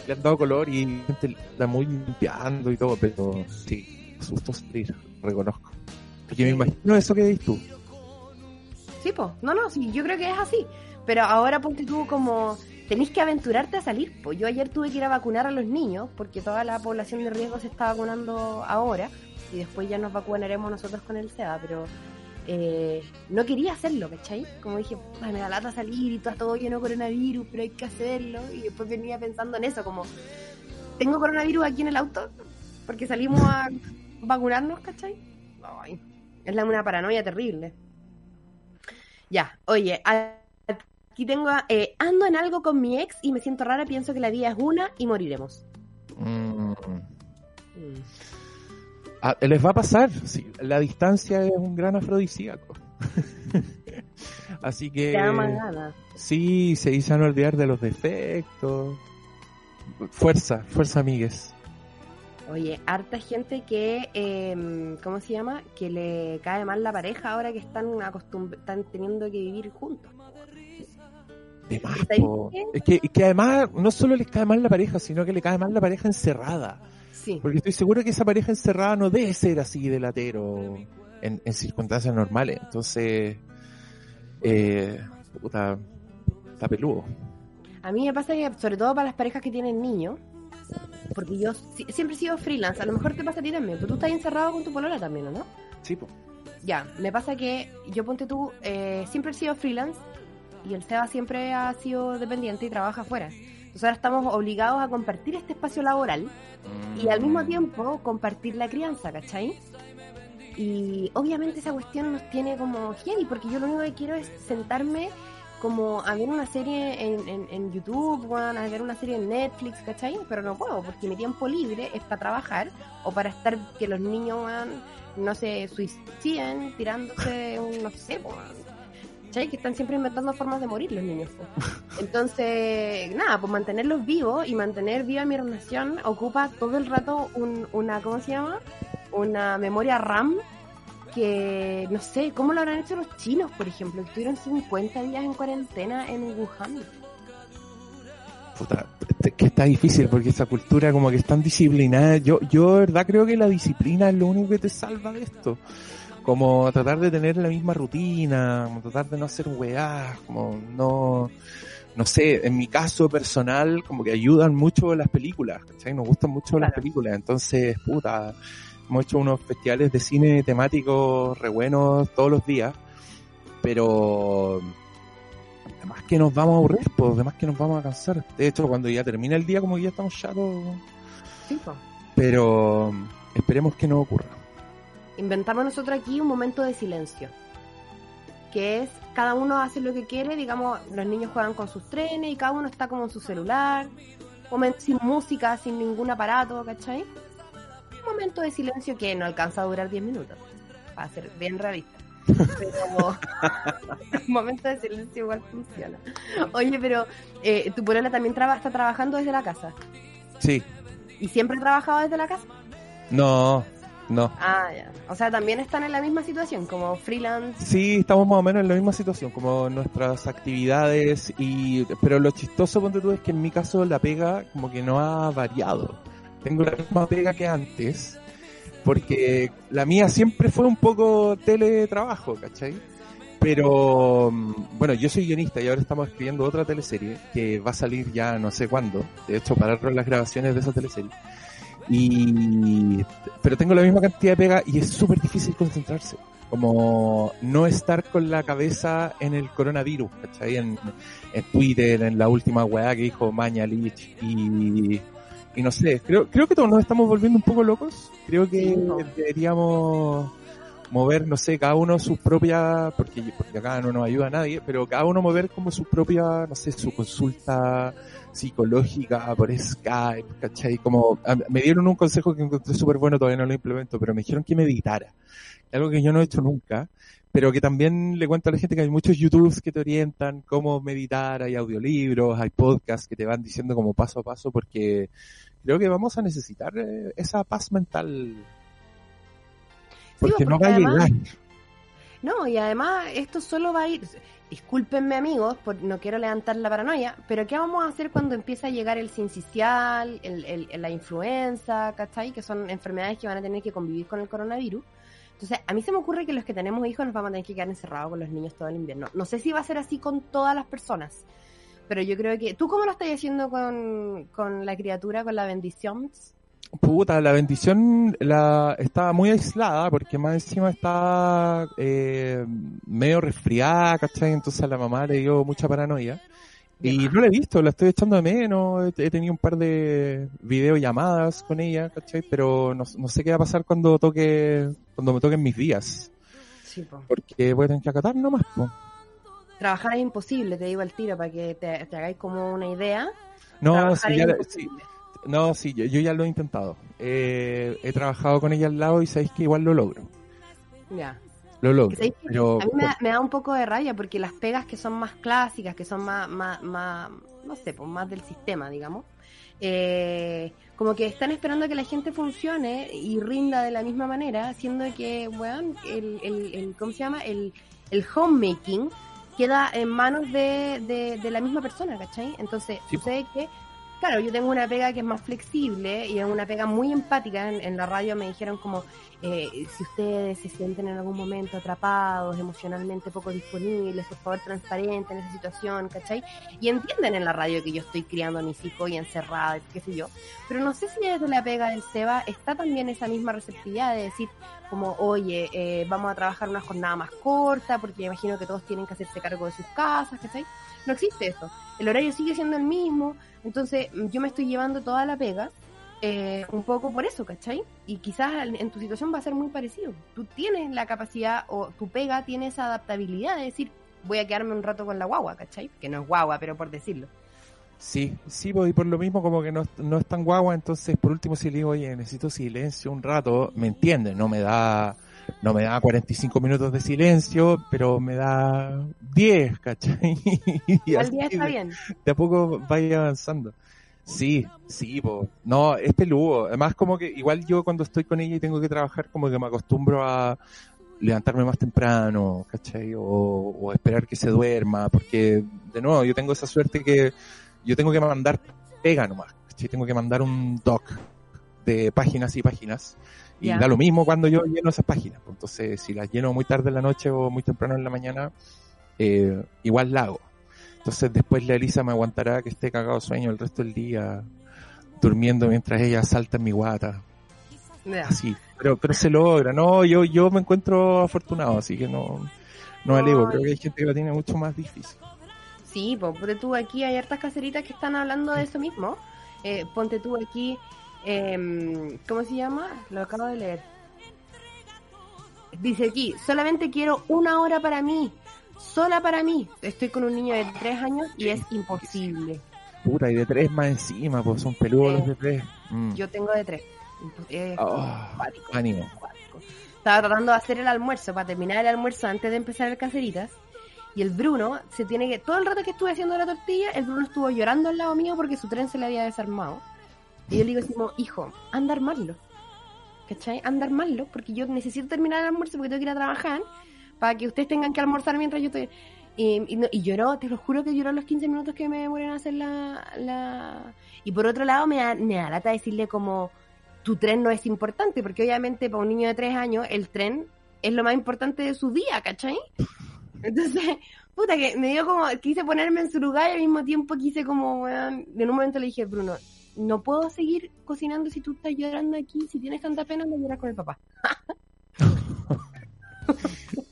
le han dado color y la gente está muy limpiando y todo, pero sí, asusto salir, reconozco. Porque me imagino eso que dices tú. Sí, po. No, no, sí, yo creo que es así. Pero ahora ponte tú como tenéis que aventurarte a salir. Pues yo ayer tuve que ir a vacunar a los niños porque toda la población de riesgo se está vacunando ahora y después ya nos vacunaremos nosotros con el SEDA, pero eh, no quería hacerlo, ¿cachai? Como dije, "Puta, me da lata salir y todo, todo lleno de coronavirus, pero hay que hacerlo. Y después venía pensando en eso, como, ¿tengo coronavirus aquí en el auto? Porque salimos a vacunarnos, ¿cachai? Ay, es una paranoia terrible. Ya, oye, a- aquí tengo, eh, ando en algo con mi ex y me siento rara, pienso que la vida es una y moriremos. Mm. Mm. Ah, les va a pasar, sí, la distancia es un gran afrodisíaco. Así que Te da más ganas. sí, se dicen olvidar de los defectos. Fuerza, fuerza amigues. Oye, harta gente que, eh, ¿cómo se llama? Que le cae mal la pareja ahora que están están teniendo que vivir juntos. De más. Es que, es que además no solo les cae mal la pareja, sino que le cae mal la pareja encerrada. Sí, Porque estoy seguro que esa pareja encerrada no debe ser así de latero en, en circunstancias normales. Entonces, eh, puta, está peludo. a mí me pasa que, sobre todo para las parejas que tienen niños, porque yo si- siempre he sido freelance, a lo mejor te pasa a ti también, pero tú estás encerrado con tu polola también, ¿o no? Sí, po. Ya, me pasa que yo ponte tú, eh, siempre he sido freelance y el Seba siempre ha sido dependiente y trabaja afuera. Entonces ahora estamos obligados a compartir este espacio laboral y al mismo tiempo compartir la crianza, ¿cachai? Y obviamente esa cuestión nos tiene como heavy, porque yo lo único que quiero es sentarme como a ver una serie en, en, en YouTube, weón, a ver una serie en Netflix, ¿cachai? Pero no puedo, porque mi tiempo libre es para trabajar o para estar que los niños, no se suiciden tirándose un, no sé. ¿Cachai? Que están siempre inventando formas de morir los niños. po. Entonces, nada, pues mantenerlos vivos y mantener viva mi relación ocupa todo el rato un, una, ¿cómo se llama? Una memoria RAM que, no sé, ¿cómo lo habrán hecho los chinos, por ejemplo? Estuvieron 50 días en cuarentena en Wuhan. Puta, que está difícil porque esa cultura como que es tan disciplinada. Yo, yo de verdad creo que la disciplina es lo único que te salva de esto. Como tratar de tener la misma rutina, como tratar de no hacer weá, como no, no sé, en mi caso personal, como que ayudan mucho las películas, ¿cachai? Nos gustan mucho las películas, entonces, puta, hemos hecho unos festivales de cine temáticos re buenos todos los días, pero además que nos vamos a aburrir, pues, además que nos vamos a cansar. De hecho, cuando ya termina el día, como que ya estamos chatos, Sí, pero esperemos que no ocurra. Inventamos nosotros aquí un momento de silencio. Que es, cada uno hace lo que quiere, digamos, los niños juegan con sus trenes y cada uno está como en su celular, momento sin música, sin ningún aparato, ¿cachai? Un momento de silencio que no alcanza a durar 10 minutos, para ser bien realista. Pero un momento de silencio igual funciona. Oye, pero eh, tu polola también traba- está trabajando desde la casa. Sí, ¿Y siempre ha trabajado desde la casa? no, no. Ah, ya. O sea, también están en la misma situación, como freelance. Sí, estamos más o menos en la misma situación, como nuestras actividades y, pero lo chistoso, ponte tú, es que en mi caso la pega como que no ha variado. Tengo la misma pega que antes, porque la mía siempre fue un poco teletrabajo, ¿cachai? Pero, mm, bueno, yo soy guionista y ahora estamos escribiendo otra teleserie que va a salir ya no sé cuándo. De hecho, pararon las grabaciones de esa teleserie. Y, pero tengo la misma cantidad de pega y es súper difícil concentrarse. Como no estar con la cabeza en el coronavirus, ¿cachai? En, en Twitter, en la última weá que dijo Mañalich y, y no sé, creo, creo que todos nos estamos volviendo un poco locos. Creo que Sí, no. deberíamos mover, no sé, cada uno su propia, porque, porque acá no nos ayuda a nadie, pero cada uno mover como su propia, no sé, su consulta psicológica por Skype, ¿cachai? Como, me dieron un consejo que encontré súper bueno, todavía no lo implemento, pero me dijeron que meditara. Algo que yo no he hecho nunca, pero que también le cuento a la gente que hay muchos YouTubes que te orientan cómo meditar, hay audiolibros, hay podcasts que te van diciendo como paso a paso, porque creo que vamos a necesitar eh, esa paz mental. Porque, no porque va a además- llegar. No, y además esto solo va a ir... Discúlpenme amigos, por, no quiero levantar la paranoia, pero ¿qué vamos a hacer cuando empieza a llegar el sincicial, el, el- la influenza, ¿cachai? Que son enfermedades que van a tener que convivir con el coronavirus. Entonces, a mí se me ocurre que los que tenemos hijos nos vamos a tener que quedar encerrados con los niños todo el invierno. No sé si va a ser así con todas las personas, pero yo creo que... ¿Tú cómo lo estás haciendo con, con la criatura, con la bendición? Puta, la bendición la estaba muy aislada porque más encima estaba eh, medio resfriada, ¿cachai? Entonces a la mamá le dio mucha paranoia. Y no la he visto, la estoy echando de menos, he tenido un par de videollamadas con ella, ¿cachai? Pero no, no sé qué va a pasar cuando toque, cuando me toquen mis días. Sí, po. Porque voy a tener que acatar nomás, po. Trabajar es imposible, te digo al tiro, para que te, te hagáis como una idea. No, sí, ya, sí, no, sí, yo, yo ya lo he intentado. Eh, he trabajado con ella al lado y sabéis que igual lo logro. Ya. Lo logro. A mí me da, me da un poco de rabia porque las pegas que son más clásicas, que son más, más, más no sé, pues más del sistema, digamos, eh, como que están esperando que la gente funcione y rinda de la misma manera, siendo que, weón, el, el, el, ¿cómo se llama? El, el homemaking queda en manos de, de, de la misma persona, ¿cachai? Entonces, Sí. sucede que claro, yo tengo una pega que es más flexible y es una pega muy empática. En, en la radio me dijeron como, eh, si ustedes se sienten en algún momento atrapados, emocionalmente poco disponibles, por favor transparenten esa situación, ¿cachai? Y entienden en la radio que yo estoy criando a mis hijos y encerrada, qué sé yo. Pero no sé si desde la pega del SEBA está también esa misma receptividad de decir como, oye, eh, vamos a trabajar una jornada más corta, porque me imagino que todos tienen que hacerse cargo de sus casas, ¿cachai? No existe eso. El horario sigue siendo el mismo, entonces yo me estoy llevando toda la pega eh, un poco por eso, ¿cachai? Y quizás en en tu situación va a ser muy parecido. Tú tienes la capacidad o tu pega tiene esa adaptabilidad de decir, voy a quedarme un rato con la guagua, ¿cachai? Que no es guagua, pero por decirlo. Sí, sí, pues, y por lo mismo como que no, no es tan guagua, entonces por último si le digo, oye, necesito silencio un rato, me entiende, no me da, no me da 45 minutos de silencio, pero me da 10, ¿cachai? Y Al día está de- bien. de a poco vaya avanzando. Sí, sí, po. no, es peludo. Además, como que igual yo cuando estoy con ella y tengo que trabajar, como que me acostumbro a levantarme más temprano, ¿cachai? O, o esperar que se duerma, porque, de nuevo, yo tengo esa suerte que yo tengo que mandar pega nomás, ¿cachai? Tengo que mandar un doc de páginas y páginas. Y da lo mismo cuando yo lleno esas páginas. pues. Entonces, si las lleno muy tarde en la noche o muy temprano en la mañana, eh, igual la hago. Entonces después la Elisa me aguantará que esté cagado sueño el resto del día, durmiendo mientras ella salta en mi guata, Ya. así. Pero, pero se logra, no, yo, yo me encuentro afortunado, así que no, no alevo, creo que hay gente que lo tiene mucho más difícil. Sí, po, pero tú aquí hay hartas caseritas que están hablando de eso mismo. Eh, ponte tú aquí, em, ¿cómo se llama? Lo acabo de leer. Dice aquí, solamente quiero una hora para mí, sola para mí. Estoy con un niño de tres años y es imposible. Puta, y de tres más encima, pues son peludos los de tres. Mm. Yo tengo de tres. Es cuático, ánimo. cuático. Estaba tratando de hacer el almuerzo para terminar el almuerzo antes de empezar el caseritas. Y el Bruno se tiene que. Todo el rato que estuve haciendo la tortilla, el Bruno estuvo llorando al lado mío porque su tren se le había desarmado. Y yo le digo así como, hijo, anda a armarlo. ¿Cachai? Anda a armarlo porque yo necesito terminar el almuerzo porque tengo que ir a trabajar para que ustedes tengan que almorzar mientras yo estoy. Y, y, no- y lloró, te lo juro que lloró los 15 minutos que me demoré en hacer la, la... Y por otro lado me da, me da lata decirle como, tu tren no es importante, porque obviamente para un niño de 3 años el tren es lo más importante de su día, ¿cachai? Entonces, puta, que me dio como, quise ponerme en su lugar y al mismo tiempo quise como, en un momento le dije, Bruno, no puedo seguir cocinando si tú estás llorando aquí, si tienes tanta pena, no lloras con el papá.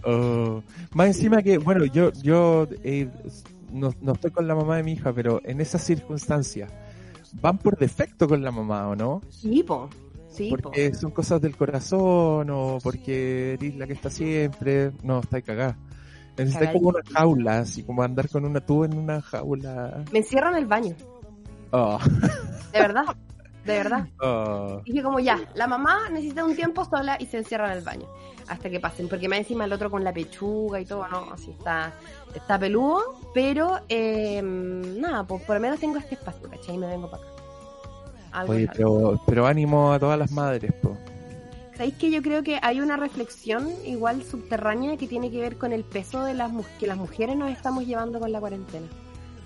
Oh, más encima que, bueno, yo, yo eh, no, no estoy con la mamá de mi hija, pero en esas circunstancias, van por defecto con la mamá, ¿o no? Sí, po. Sí, po. porque son cosas del corazón o porque eres la que está siempre. No, está cagada. Necesitas como una jaula, así como andar con una tú en una jaula. Me encierro en el baño, Oh, de verdad, de verdad. oh. Dije como ya, la mamá necesita un tiempo sola y se encierra en el baño hasta que pasen, porque más encima el otro con la pechuga y todo, no, así está, está peludo, pero eh, nada, pues por lo menos tengo este espacio, ¿cachai? Y me vengo para acá. Algo Oye, pero, pero ánimo a todas las madres, po. ¿Sabéis que yo creo que hay una reflexión igual subterránea que tiene que ver con el peso de las que las mujeres nos estamos llevando con la cuarentena?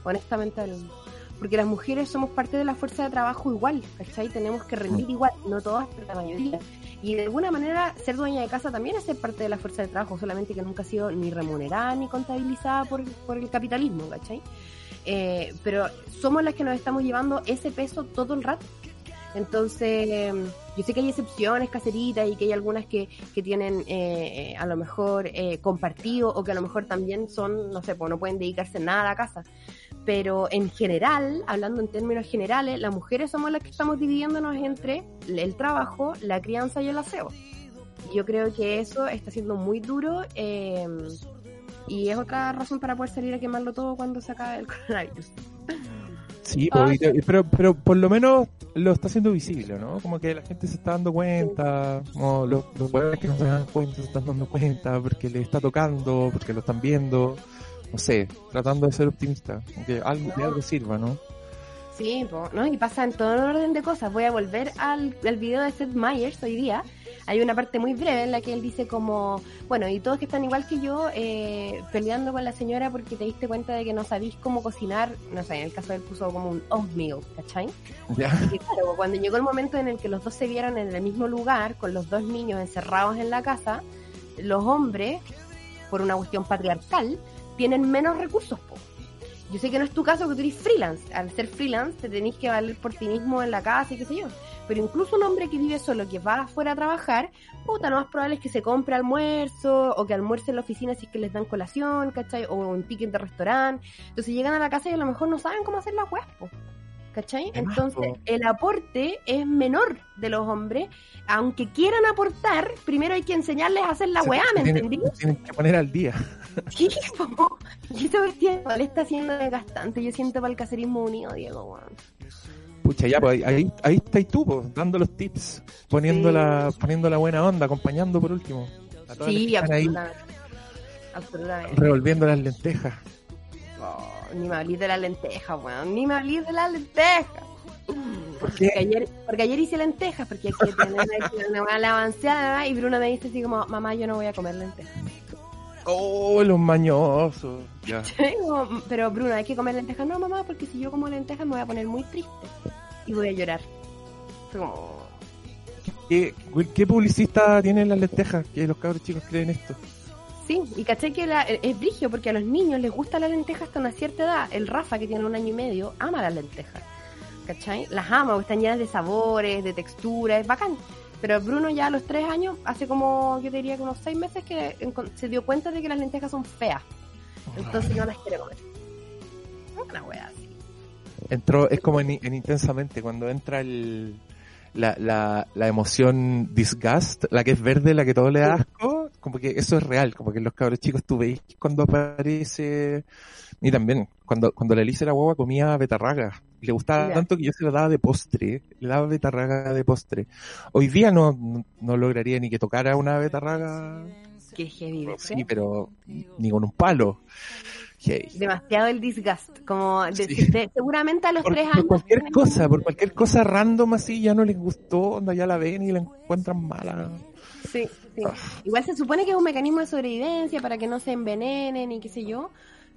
Honestamente hablando. Porque las mujeres somos parte de la fuerza de trabajo igual, ¿cachai? Tenemos que rendir igual, no todas, pero la mayoría. Y de alguna manera ser dueña de casa también es ser parte de la fuerza de trabajo, solamente que nunca ha sido ni remunerada ni contabilizada por, por el capitalismo, ¿cachai? Eh, pero somos las que nos estamos llevando ese peso todo el rato. Entonces, yo sé que hay excepciones caseritas y que hay algunas que, que tienen eh, eh, a lo mejor eh, compartido o que a lo mejor también son, no sé, pues no pueden dedicarse nada a la casa. Pero en general, hablando en términos generales, las mujeres somos las que estamos dividiéndonos entre el trabajo, la crianza y el aseo. Yo creo que eso está siendo muy duro eh, y es otra razón para poder salir a quemarlo todo cuando se acabe el coronavirus. Sí, Ah, pero, pero por lo menos lo está haciendo visible, ¿no? Como que la gente se está dando cuenta, como los, los que no se dan cuenta se están dando cuenta porque le está tocando, porque lo están viendo, no sé, tratando de ser optimista, como que algo, de algo sirva, ¿no? Sí, ¿no? Y pasa en todo orden de cosas. Voy a volver al, al video de Seth Meyers hoy día. hay una parte muy breve en la que él dice como, bueno, y todos que están igual que yo, eh, peleando con la señora porque te diste cuenta de que no sabís cómo cocinar, no sé, en el caso de él puso como un oatmeal, ¿cachai? Ya. Y claro, cuando llegó el momento en el que los dos se vieron en el mismo lugar, con los dos niños encerrados en la casa, los hombres, por una cuestión patriarcal, tienen menos recursos, po. Yo sé que no es tu caso que tú eres freelance. Al ser freelance te tenés que valer por ti mismo en la casa y qué sé yo. Pero incluso un hombre que vive solo, que va afuera a trabajar, puta, lo más probable es que se compre almuerzo o que almuerce en la oficina si es que les dan colación, ¿cachai? O un ticket de restaurante. Entonces llegan a la casa y a lo mejor no saben cómo hacer la hueá, po. ¿Cachai? Entonces, el aporte es menor de los hombres. Aunque quieran aportar, primero hay que enseñarles a hacer la weá, ¿me Tienen- entendí? Tienen que poner al día. Sí, po. Y cuestión le está siendo desgastante. Yo siento para el caserismo unido, Diego, weón. Pucha, ya, pues ahí, ahí está y tú, pues, dando los tips, poniendo, Sí. la, poniendo la buena onda, acompañando por último. A todas las Sí, ahí absolutamente. Absolutamente. revolviendo las lentejas. Ni me hablís de la lenteja, weón. Ni me hablís de la lenteja. ¿Por qué? Porque ayer, porque ayer hice lentejas, porque hay que tener aquí una buena avanzada y Bruno me dice así como, mamá, yo no voy a comer lentejas. Oh, los mañosos. Ya. Pero Bruno, hay que comer lentejas. No, mamá, porque si yo como lentejas me voy a poner muy triste y voy a llorar. Fue como, ¿Qué, ¿Qué publicista tienen las lentejas? Que los cabros chicos creen esto. Sí, y caché que la- es brigio porque a los niños les gusta la lenteja hasta una cierta edad. El Rafa, que tiene un año y medio, ama las lentejas. ¿Cachai? Las ama, porque están llenas de sabores, de texturas, es bacán. Pero Bruno ya a los tres años, hace como, yo diría que unos seis meses, que se dio cuenta de que las lentejas son feas. Entonces no las quiere comer. Una wea así. Entró, es como en, en Intensamente, cuando entra el, la, la, la emoción disgust, la que es verde, la que todo le da asco, como que eso es real, como que los cabros chicos tú veis cuando aparece, y también, cuando, cuando la Elisa era guagua comía betarraga, le gustaba tanto que yo se lo daba de postre, le daba betarraga de postre. Hoy día no, no, lograría ni que tocara una betarraga, Qué heavy, sí, pero ni con un palo. Hey. Demasiado el disgust. Como de- Sí. de- seguramente a los Por, tres por años. cualquier cosa, por cualquier cosa random así, ya no les gustó, onda ya la ven y la encuentran mala. Sí, sí. Ah. Igual se supone que es un mecanismo de sobrevivencia para que no se envenenen y qué sé yo.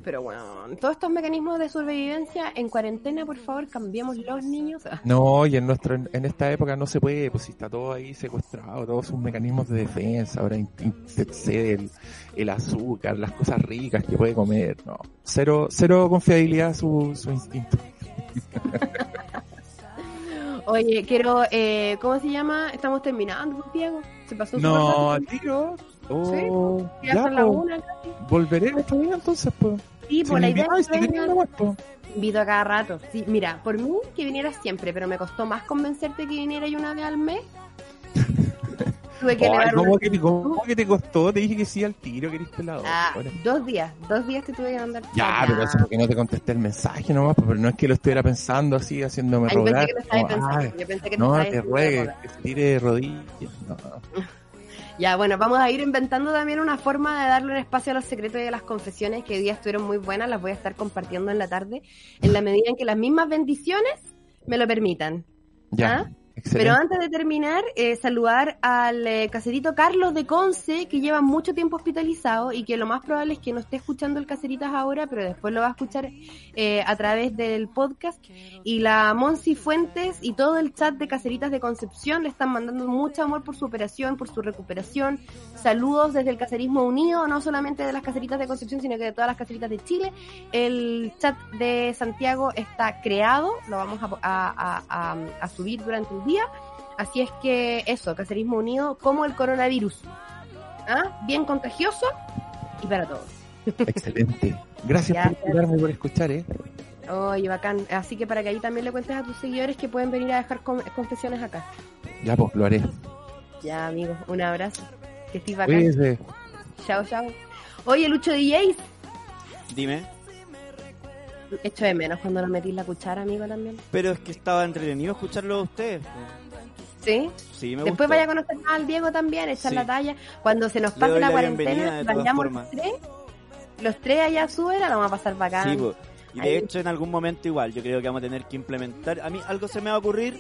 Pero bueno, todos estos mecanismos de sobrevivencia en cuarentena, por favor, cambiemos los niños. No, y en nuestro, en esta época no se puede, pues si está todo ahí secuestrado, todos sus mecanismos de defensa, ahora intercede el, el azúcar, las cosas ricas que puede comer, no. Cero, cero confiabilidad a su, su instinto. Oye, quiero, eh, ¿cómo se llama? Estamos terminando, Diego. Se pasó No, tío. Oh, Ya ya, la una casi. volveré día entonces, pues. Sí, por la idea que si pues. invito a cada rato. Sí, mira, por mí que vinieras siempre, pero me costó más convencerte que viniera yo una vez al mes. Tuve que Ay, elevar ¿cómo, que te, ¿Cómo que te costó? Te dije que sí al tiro, que eres pelado. Ah, dos días, dos días te tuve que mandar. Ya, pero eso porque no te contesté el mensaje nomás, pues, pero no es que lo estuviera pensando así, haciéndome Ay, yo pensé rogar. que lo como, pensando. ay, Yo pensé que te no, te haciendo ruegue, rogar. que se tire de rodillas. No. Ya, bueno, vamos a ir inventando también una forma de darle un espacio a los secretos y a las confesiones que hoy día estuvieron muy buenas, las voy a estar compartiendo en la tarde, en la medida en que las mismas bendiciones me lo permitan. Ya, ¿Ah? Pero antes de terminar, eh, saludar al eh, caserito Carlos de Conce, que lleva mucho tiempo hospitalizado y que lo más probable es que no esté escuchando el Caseritas ahora, pero después lo va a escuchar eh, a través del podcast. Y la Monsi Fuentes y todo el chat de Caseritas de Concepción le están mandando mucho amor por su operación, por su recuperación. Saludos desde el Caserismo Unido, no solamente de las Caseritas de Concepción, sino que de todas las Caseritas de Chile. El chat de Santiago está creado, lo vamos a- a subir durante el día. Así es que eso, Caserismo Unido, como el coronavirus. ¿Ah? Bien contagioso y para todos. Excelente. Gracias Ya, por y por escuchar, ¿eh? Oye, bacán. Así que para que ahí también le cuentes a tus seguidores que pueden venir a dejar con- confesiones acá. Ya, pues, lo haré. Ya, amigos, un abrazo. Que estés bacán. Cuídese. Chao, chao. Oye, Lucho DJs. Dime. Echo de menos cuando nos metís la cuchara, amigo, también. Pero es que estaba entretenido escucharlo a ustedes. ¿Sí? Sí, me Después gustó. vaya a conocer más al Diego también, echar Sí. la talla. Cuando se nos pase la, la cuarentena, vayamos los tres. Los tres allá suben, la vamos a pasar bacán. Sí. Y Ahí. de hecho, en algún momento igual, yo creo que vamos a tener que implementar. A mí algo se me va a ocurrir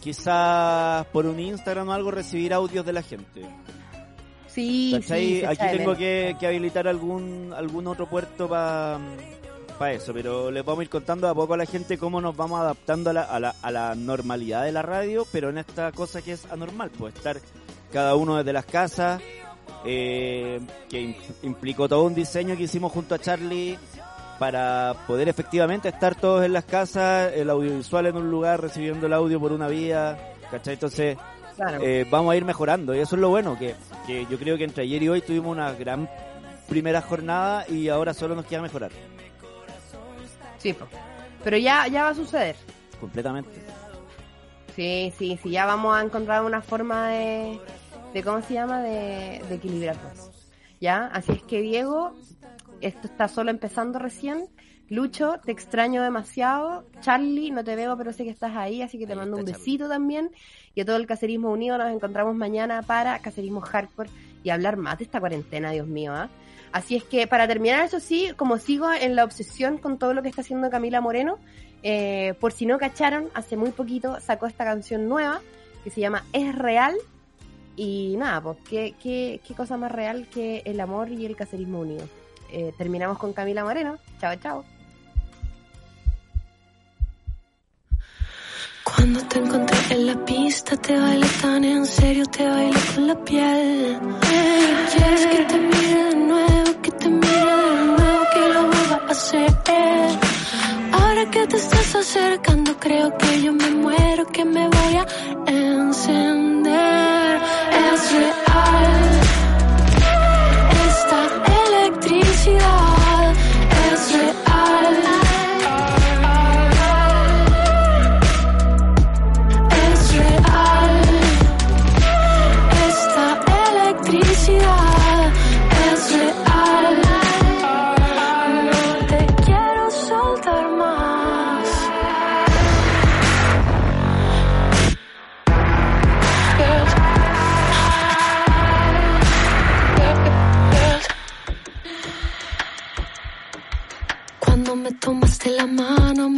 quizás por un Instagram o algo recibir audios de la gente. Sí, ¿Cachai? sí, Aquí tengo que, que habilitar algún algún otro puerto para eso, pero les vamos a ir contando a poco a la gente cómo nos vamos adaptando a la, a la, a la normalidad de la radio, pero en esta cosa que es anormal, pues estar cada uno desde las casas, eh, que im- implicó todo un diseño que hicimos junto a Charlie para poder efectivamente estar todos en las casas, el audiovisual en un lugar, recibiendo el audio por una vía, ¿cachai? Entonces Claro. eh, vamos a ir mejorando y eso es lo bueno, que, que yo creo que entre ayer y hoy tuvimos una gran primera jornada y ahora solo nos queda mejorar, Sí, po. pero ya, ya va a suceder. completamente. Sí, sí, sí, ya vamos a encontrar una forma de, de ¿cómo se llama? De, de equilibrarnos. ¿Ya? Así es que Diego, esto está solo empezando recién. Lucho, te extraño demasiado. Charlie, no te veo, pero sé que estás ahí, así que te Ahí mando un Charlie. besito también. Y a todo el Cacerismo Unido nos encontramos mañana para Cacerismo Hardcore y hablar más de esta cuarentena, Dios mío, ¿ah? Así es que para terminar, eso sí, como sigo en la obsesión con todo lo que está haciendo Camila Moreno, eh, por si no cacharon, hace muy poquito sacó esta canción nueva que se llama Es Real. Y nada, pues, ¿qué, qué, qué cosa más real que el amor y el cacerismo unido? Eh, terminamos con Camila Moreno. Chao, chao. Cuando te encontré en la pista, te en serio, te con la piel. Ahora que te estás acercando, creo que yo me muero, que me voy a encender. Es real.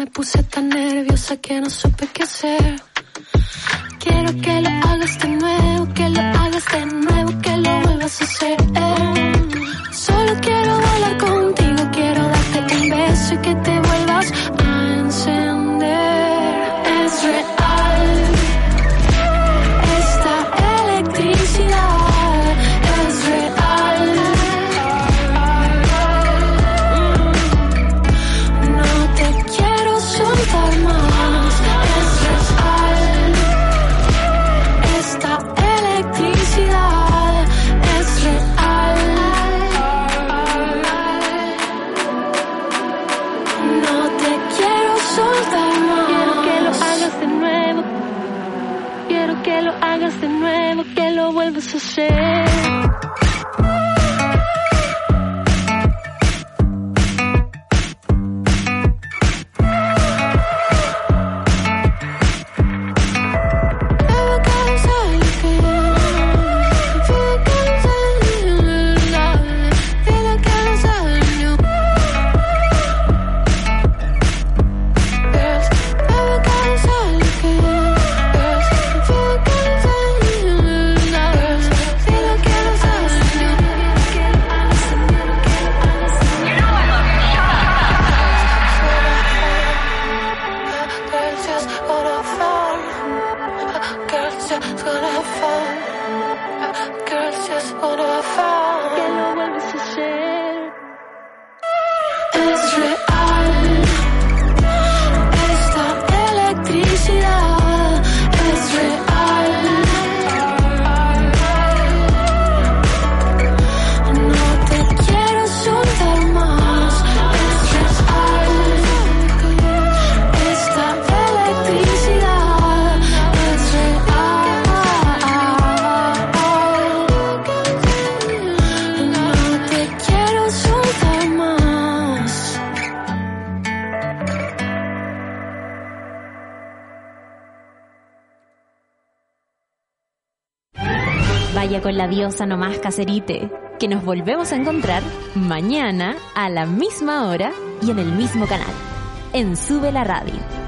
Me puse tan nerviosa que no supe qué hacer. Quiero que lo hagas de nuevo, que lo hagas de nuevo, que lo vuelvas a hacer. Que lo hagas de nuevo, que lo vuelvas a hacer. Diosa nomás cacerite, que nos volvemos a encontrar mañana a la misma hora y en el mismo canal, en Sube la Radio.